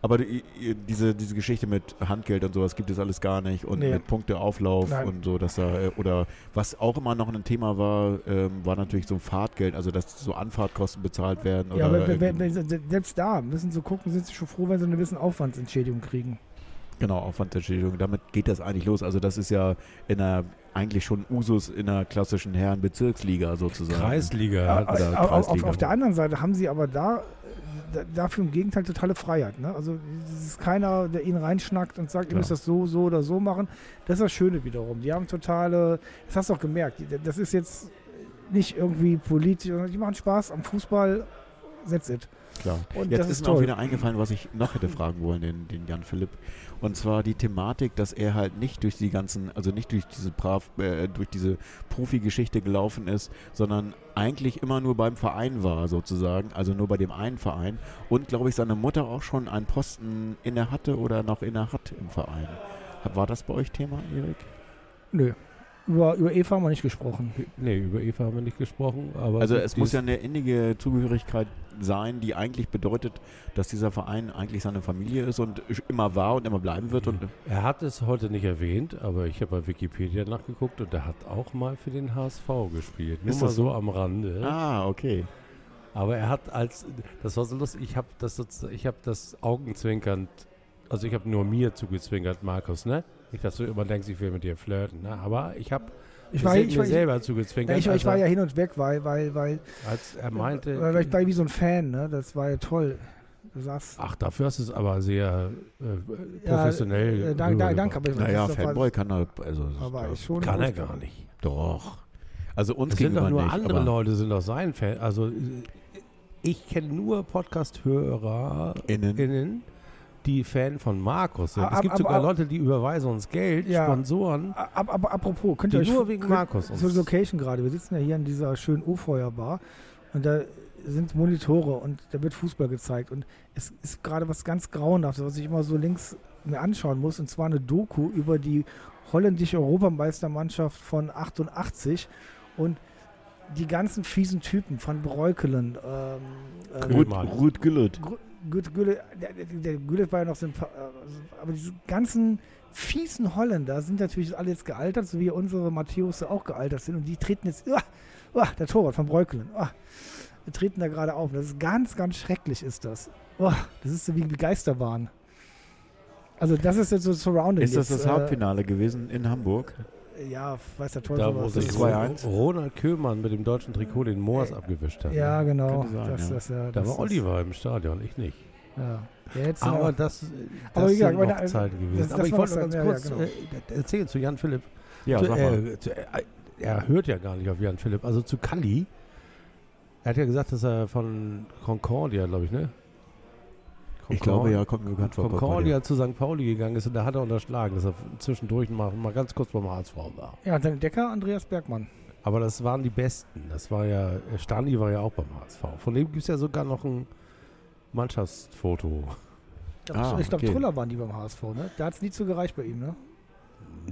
Aber die, diese, diese Geschichte mit Handgeld und sowas gibt es alles gar nicht und Nee. mit Punkteauflauf Nein. und so, dass da, äh, oder was auch immer noch ein Thema war, ähm, war natürlich so Fahrtgeld, also dass so Anfahrtkosten bezahlt werden. ja, wenn, selbst da müssen sie gucken, sind sie schon froh, wenn sie eine gewisse Aufwandsentschädigung kriegen. Genau, Aufwandsentschädigung. Damit geht das eigentlich los. Also das ist ja in einer, eigentlich schon Usus in einer klassischen Herrenbezirksliga sozusagen. Kreisliga. Ja, hat- oder auf, auf, Kreisliga. auf der anderen Seite haben sie aber da, da, dafür im Gegenteil totale Freiheit. Ne? Also es ist keiner, der ihn reinschnackt und sagt, ihr Klar. müsst das so, so oder so machen. Das ist das Schöne wiederum. Die haben totale, das hast du auch gemerkt, das ist jetzt nicht irgendwie politisch, sondern die machen Spaß am Fußball, that's it. Klar. Und Jetzt ist ist mir auch wieder eingefallen, was ich noch hätte fragen wollen, den, den Jan Philipp. Und zwar die Thematik, dass er halt nicht durch die ganzen, also nicht durch diese brav, äh, durch diese Profi-Geschichte gelaufen ist, sondern eigentlich immer nur beim Verein war, sozusagen, also nur bei dem einen Verein. Und glaube ich, seine Mutter auch schon einen Posten inne hatte oder noch inne hat im Verein. War das bei euch Thema, Erik? Nö. Über, über Eva haben wir nicht gesprochen. Nee, über Eva haben wir nicht gesprochen. Aber Also es muss ja eine innige Zugehörigkeit sein, die eigentlich bedeutet, dass dieser Verein eigentlich seine Familie ist und immer war und immer bleiben wird. Und Er hat es heute nicht erwähnt, aber ich habe bei Wikipedia nachgeguckt und er hat auch mal für den HSV gespielt. Nur Ist mal das so am Rande. ah, okay. Aber er hat als, das war so lustig, ich habe das, sozusagen- ich habe das augenzwinkernd, also ich habe nur mir zugezwinkert, Markus, ne? Nicht, dass du immer denkst, ich will mit dir flirten, ne? Aber ich habe Ich war, ich, mir war, ich, selber ja, zugezwinkert, ich, war- ich war ja hin und weg, weil, weil, weil, als er meinte, weil, weil ich war wie so ein Fan, ne? Das war ja toll. Du sagst, ach, dafür hast du es aber sehr äh, Ja, professionell äh, danke, danke, aber Naja, das war- Fanboy kann er, also Aber das- ich schon. Kann er gar nicht. doch. Also uns Es sind doch nur nicht, andere Leute, sind doch sein Fan. Also äh, ich kenne nur Podcast-Hörer Innen. innen, die Fan von Markus sind. Ah, es gibt aber- sogar aber- Leute, die überweisen uns Geld, Ja. Sponsoren, Aber, apropos, könnt ihr euch nur wegen könnt- Markus uns. zur Location gerade. Wir sitzen ja hier in dieser schönen O-Feuer-Bar und da sind Monitore und da wird Fußball gezeigt. Und es ist gerade was ganz Grauenhaftes, was ich immer so links mir anschauen muss. Und zwar eine Doku über die holländische Europameistermannschaft von 88 und die ganzen fiesen Typen von Breukelen. Ähm, ähm, Köhl- Ruth, Gut, Gülle, der, der, Gülle war ja noch sympa- äh, aber diese ganzen fiesen Holländer sind natürlich alle jetzt gealtert, so wie unsere Matthäus auch gealtert sind und die treten jetzt, uah, uah, der Torwart von Breukelen, uah, die treten da gerade auf. Das ist ganz, ganz schrecklich ist das. Uah, das ist so wie Geisterbahn. Also das ist jetzt so Surrounding. Ist das jetzt, das Hauptfinale gewesen in Hamburg? Äh, ja, weiß der Teufel da, wo was. sich ist 2-1. Ronald Köhlmann mit dem deutschen Trikot den Moors Äh, abgewischt hat. Ja, genau. Könnte sein, das, ja. das, ja, Da war ist- Oliver im Stadion, ich nicht. Ja. Jetzt, Aber äh, das, das Aber sind noch meine- Zeiten gewesen. das- das Aber ich wollte noch ganz ja, ja, kurz genau. äh, erzählen zu Jan Philipp. Ja, zu, äh, zu, äh, er hört ja gar nicht auf Jan Philipp. Also zu Kalli. Er hat ja gesagt, dass er von Concordia, glaube ich, ne? Ich glaube, ja, kommt mir bekannt vor. Concordia zu St. Pauli gegangen ist und da hat er unterschlagen, dass er zwischendurch mal, mal ganz kurz beim HSV war. ja, sein Decker Andreas Bergmann. Aber das waren die Besten. Das war ja, äh, Stani war ja auch beim HSV. Von dem gibt es ja sogar noch ein Mannschaftsfoto. Ich Ah, glaube, okay. Truller waren die beim HSV, ne? Da hat es nie zu gereicht bei ihm, ne?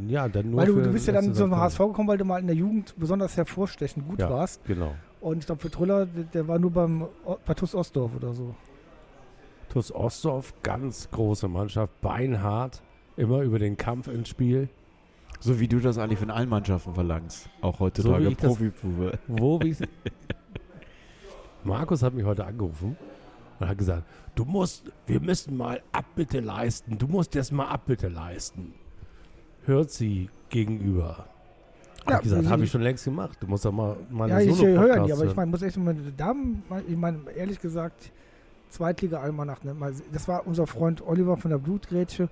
Ja, dann nur weil du, für du bist ja dann zum. HSV gekommen, weil du mal in der Jugend besonders hervorstechend gut Ja. warst. Genau. Und ich glaube, für Truller, der, der war nur beim O- bei TuS Ostdorf oder so. TuS Ostdorf, ganz große Mannschaft, beinhart, immer über den Kampf ins Spiel. So wie du das eigentlich von allen Mannschaften verlangst. Auch So heutzutage das- Profipuppe. Wo wie Markus hat mich heute angerufen und hat gesagt, du musst, wir müssen mal Abbitte leisten. Du musst jetzt mal Abbitte leisten. Hört sie gegenüber. Ja, gesagt, habe ich schon längst gemacht. Du musst doch mal meine ja, ich solo höre die, aber ich meine, muss echt mal, da, ich meine, ehrlich gesagt, Zweitliga-Almanach, ne? Mal- das war unser Freund Oliver von der Blutgrätsche,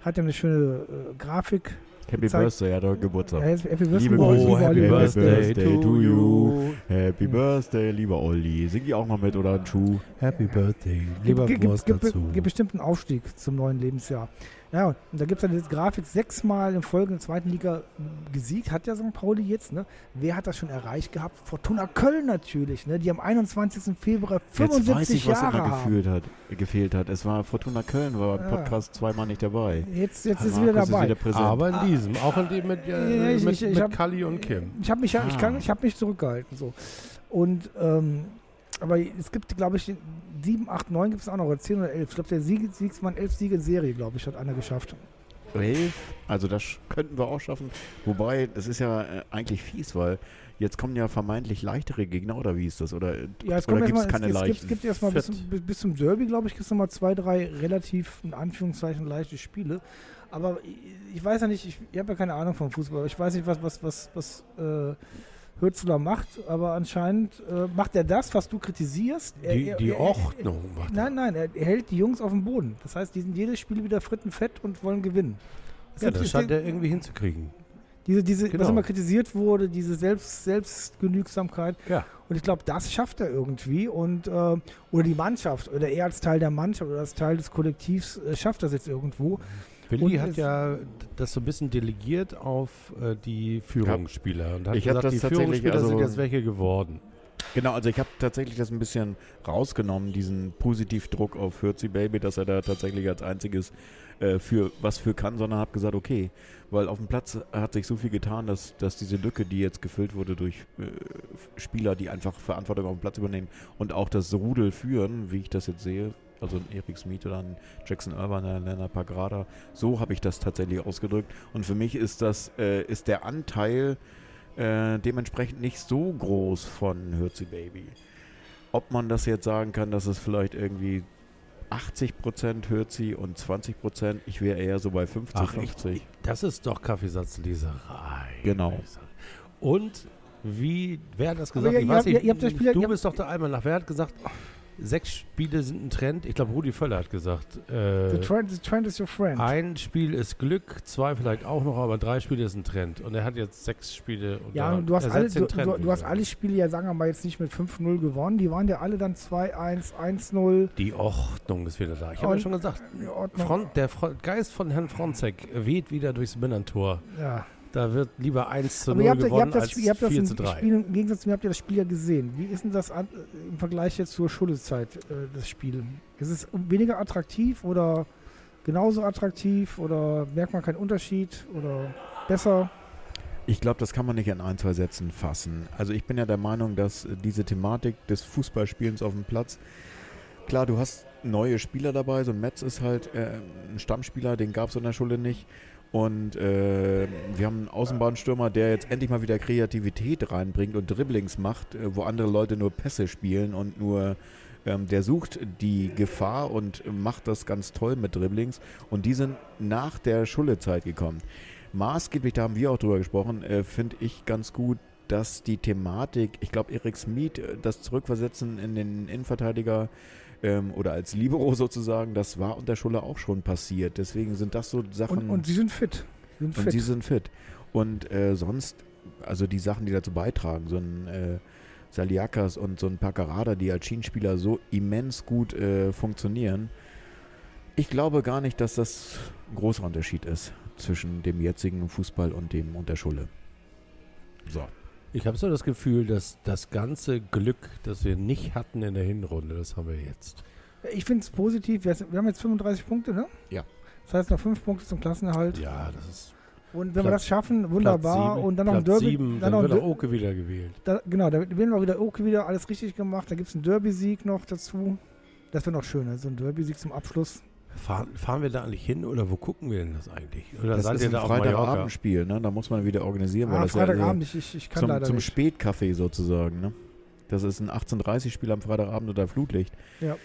hat ja eine schöne äh, Grafik. Happy gezeigt. Birthday, ja, doch Geburtstag. Ja, Happy Birthday, Liebe Grüße. lieber Happy Oliver. Birthday to you. Hm. Happy Birthday, lieber Olli. Sing die auch mal mit oder ein Schuh? Happy Birthday. Lieber Wurst dazu. gibt bestimmt einen Aufstieg zum neuen Lebensjahr. Ja, und da gibt es dann diese Grafik, sechsmal in Folge in der zweiten Liga gesiegt, hat ja St. Pauli jetzt. Ne? Wer hat das schon erreicht gehabt? Fortuna Köln natürlich, ne? die am 21. Februar Jetzt weiß 75 ich, was Jahre immer haben. gefühlt hat, gefehlt hat. Es war Fortuna Köln, war im Ja. Podcast zweimal nicht dabei. Jetzt, jetzt ist wieder dabei. wieder präsent. Aber in diesem, auch in dem mit, äh, ich- mit, ich- ich mit hab- Kalli und Kim. Ich habe mich, ja, ich Ah. kann, ich habe mich zurückgehalten so. Und ähm, aber es gibt, glaube ich, 7, 8, 9 gibt es auch noch, oder 10 oder 11. Ich glaube, der Sieg, Siegsmann 11 Siege in Serie, glaube ich, hat einer geschafft. Elf, also das könnten wir auch schaffen. Wobei, das ist ja äh, eigentlich fies, weil jetzt kommen ja vermeintlich leichtere Gegner, oder wie ist das? Oder, Ja, es oder gibt es keine es, leichten? gibt, es gibt erstmal bis, Fit. zum- bis, bis zum Derby, glaube ich, gibt es nochmal zwei, drei relativ, in Anführungszeichen, leichte Spiele. Aber ich, ich weiß ja nicht, ich, ich habe ja keine Ahnung vom Fußball, aber ich weiß nicht, was, was, was, was, äh, Hürzler macht, aber anscheinend äh, macht er das, was du kritisierst. Er, Die, die er, Ordnung macht er. Nein, nein, er, hält die Jungs auf dem Boden. Das heißt, die sind jedes Spiel wieder frittenfett und wollen gewinnen. Es Ja, das scheint er irgendwie hinzukriegen. diese, diese, was Genau. immer kritisiert wurde, diese Selbst, Selbstgenügsamkeit. Ja. Und ich glaube, das schafft er irgendwie. Und, äh, oder die Mannschaft, oder er als Teil der Mannschaft oder als Teil des Kollektivs äh, schafft das jetzt irgendwo. Willi hat ja das so ein bisschen delegiert auf äh, die Führungsspieler und hat Ich gesagt, das die Führungsspieler sind also- jetzt welche geworden. Genau, also ich habe tatsächlich das ein bisschen rausgenommen, diesen Positivdruck auf Fürzi Baby, dass er da tatsächlich als einziges äh, für was für kann, sondern habe gesagt, okay, weil auf dem Platz hat sich so viel getan, dass, dass diese Lücke, die jetzt gefüllt wurde durch äh, Spieler, die einfach Verantwortung auf dem Platz übernehmen und auch das Rudel führen, wie ich das jetzt sehe, also ein Erik Smith oder ein Jackson Irvine, ein Lennart Pagrada, so habe ich das tatsächlich ausgedrückt. Und für mich ist das, äh, ist der Anteil äh, dementsprechend nicht so groß von Hürzi Baby. Ob man das jetzt sagen kann, dass es vielleicht irgendwie 80% Hürzi und 20%, ich wäre eher so bei 50, Ach, ich, 50. das ist doch Kaffeesatzleserei. Genau. ich. Und wie, wer hat das gesagt? ihr- ich ihr weiß habt- nicht, ihr habt das Spiel- du ihr habt- bist doch der Almanach. Wer hat gesagt, sechs Spiele sind ein Trend? Ich glaube, Rudi Völler hat gesagt, The, äh, trend, the trend is your friend. ein Spiel ist Glück, zwei vielleicht auch noch, aber drei Spiele ist ein Trend. Und er hat jetzt sechs Spiele. Und Ja, und du hast, alle, du, du, du hast alle Spiele ja, sagen wir mal, jetzt nicht mit 5-0 gewonnen. Die waren ja alle dann 2-1, 1-0. Die Ordnung ist wieder da. Ich habe ja schon gesagt. Front, der Fro- Geist von Herrn Fronzek weht wieder durchs Binnentor. Ja. Da wird lieber 1 zu Aber 0 ihr habt, ihr gewonnen habt das, als Spiel, ihr habt das 4 im, zu 3. Spiel, im Gegensatz zu mir habt ihr das Spiel ja gesehen. Wie ist denn das an, im Vergleich jetzt zur Schulzeit, äh, das Spiel? Ist es weniger attraktiv oder genauso attraktiv oder merkt man keinen Unterschied oder besser? Ich glaube, das kann man nicht in ein, zwei Sätzen fassen. Also ich bin ja der Meinung, dass äh, diese Thematik des Fußballspielens auf dem Platz, klar, du hast neue Spieler dabei, so ein Metz ist halt äh, ein Stammspieler, den gab es in der Schule nicht. Und äh, wir haben einen Außenbahnstürmer, der jetzt endlich mal wieder Kreativität reinbringt und Dribblings macht, äh, wo andere Leute nur Pässe spielen und nur ähm, der sucht die Gefahr und macht das ganz toll mit Dribblings. Und die sind nach der Schulezeit gekommen. Maßgeblich, da haben wir auch drüber gesprochen, äh, finde ich ganz gut, dass die Thematik, ich glaube, Erik Smith, äh, das Zurückversetzen in den Innenverteidiger ähm, oder als Libero sozusagen, das war unter Schulle auch schon passiert. Deswegen sind das so Sachen. Und, und sie sind fit. Sie sind Und fit. sie sind fit. Und äh, sonst, also die Sachen, die dazu beitragen, so ein äh, Saliakas und so ein Paccarada, die als Schienenspieler so immens gut äh, funktionieren. Ich glaube gar nicht, dass das ein großer Unterschied ist zwischen dem jetzigen Fußball und dem unter Schulle. So. Ich habe so das Gefühl, dass das ganze Glück, das wir nicht hatten in der Hinrunde, das haben wir jetzt. ich finde es positiv. Wir, wir haben jetzt 35 Punkte, ne? Ja. Das heißt noch 5 Punkte zum Klassenerhalt. Ja, das ist Und wenn wir Platz- das schaffen, wunderbar. Platz und dann noch ein Platz Derby. sieben, dann dann, noch ein wird Der- auch Oke wieder gewählt. Da, genau, da werden wir wieder Oke wieder alles richtig gemacht. Da gibt es einen Derby-Sieg noch dazu. Das wäre noch schöner, so ein Derby-Sieg zum Abschluss. Fahren, fahren wir da eigentlich hin oder wo gucken wir denn das eigentlich? Oder Das seid ist ihr ein da? Freitagabendspiel, ne? Da muss man wieder organisieren, weil Ah, das Freitagabend, ja ich, ich, ich kann zum, leider zum nicht. Spätkaffee sozusagen, ne? Das ist ein 18.30-Spiel am Freitagabend unter Flutlicht. Ja.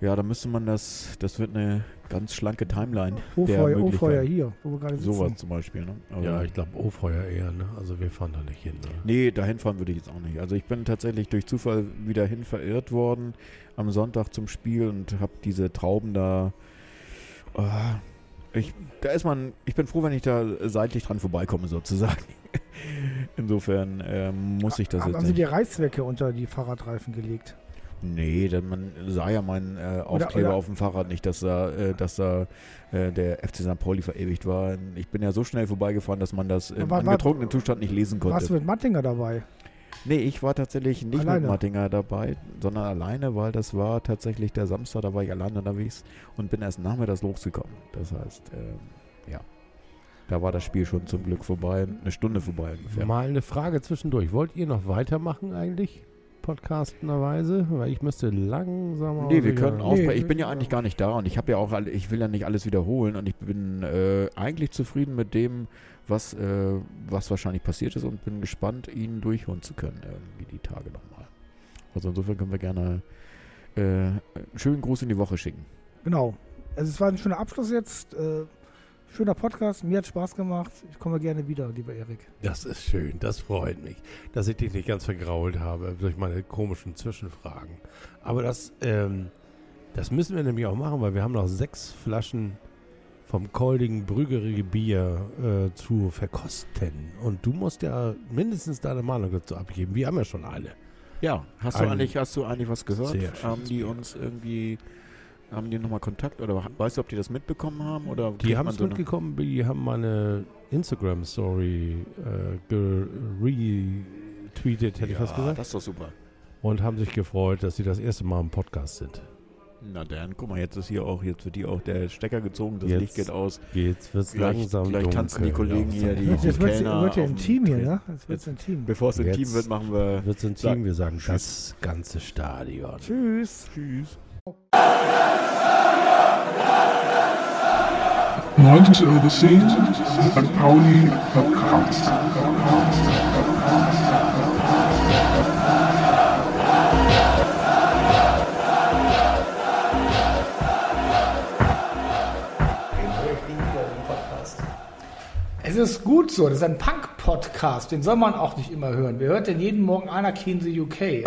Ja, da müsste man das, das wird eine ganz schlanke Timeline. Ofeuer, hier, wo wir gerade sitzen. Sowas zum Beispiel, ne? Aber Ja, ich glaube Ofeuer eher, ne? Also wir fahren da nicht hin. Ne? Nee, dahin fahren würde ich jetzt auch nicht. Also ich bin tatsächlich durch Zufall wieder hin verirrt worden am Sonntag zum Spiel und habe diese Trauben da. Oh, ich, da ist man. Ich bin froh, wenn ich da seitlich dran vorbeikomme sozusagen. Insofern ähm, muss ich das haben, jetzt haben Sie die Reißzwecke unter die Fahrradreifen gelegt? Nee, denn man sah ja meinen äh, Aufkleber oder- auf dem Fahrrad nicht, dass da, äh, dass da äh, der FC St. Pauli verewigt war. Ich bin ja so schnell vorbeigefahren, dass man das im War- war- angetrunkenen Zustand nicht lesen konnte. Warst du mit Mattinger dabei? Nee, ich war tatsächlich nicht Alleine? mit Martinger dabei, sondern alleine, weil das war tatsächlich der Samstag, da war ich alleine unterwegs und bin erst nachmittags losgekommen. Das heißt, ähm, ja, da war das Spiel schon zum Glück vorbei, eine Stunde vorbei ungefähr. Mal eine Frage zwischendurch. Wollt ihr noch weitermachen eigentlich? Podcastenderweise? Weil ich müsste langsam Nee, wir können auch. Nee, ich bin ja eigentlich gar nicht da und ich habe ja auch, ich will ja nicht alles wiederholen und ich bin äh, eigentlich zufrieden mit dem, was, äh, was wahrscheinlich passiert ist und bin gespannt, ihn durchholen zu können, irgendwie die Tage nochmal. Also insofern können wir gerne äh, einen schönen Gruß in die Woche schicken. Genau. Also es war ein schöner Abschluss jetzt. Äh, schöner Podcast. Mir hat Spaß gemacht. Ich komme gerne wieder, lieber Erik. Das ist schön, das freut mich, dass ich dich nicht ganz vergrault habe durch meine komischen Zwischenfragen. Aber das, ähm, das müssen wir nämlich auch machen, weil wir haben noch sechs Flaschen vom Koldigen Brüggerige Bier äh, zu verkosten. Und du musst ja mindestens deine Meinung dazu abgeben. Wir haben ja schon eine. Ja, hast du Ein- eigentlich, hast du eigentlich was gehört? Haben die Bier. uns irgendwie, haben die nochmal Kontakt oder weißt du, ob die das mitbekommen haben? Oder Die haben es so mitgekommen, die haben meine Instagram-Story äh, retweetet, hätte ich was Ja, gesagt. das ist doch super. Und haben sich gefreut, dass sie das erste Mal im Podcast sind. Na dann, guck mal, jetzt ist hier auch, jetzt wird hier auch der Stecker gezogen, das Jetzt Licht geht aus. Jetzt wird es Gleich- langsam gleich tanzen die dunkel. Kollegen hier, die- Jetzt wird Kellner es ja auf dem intim hier, ne? Jetzt wird es intim. Bevor es intim Jetzt- wird, machen wir Wird es ein Sag- Team, wir sagen Tschüss. das ganze Stadion. Tschüss. Tschüss. 90 over 10, St. Pauli Podcast. Ist gut so, das ist ein Punk-Podcast, den soll man auch nicht immer hören. Wer hört denn jeden Morgen Anarchy in the UK?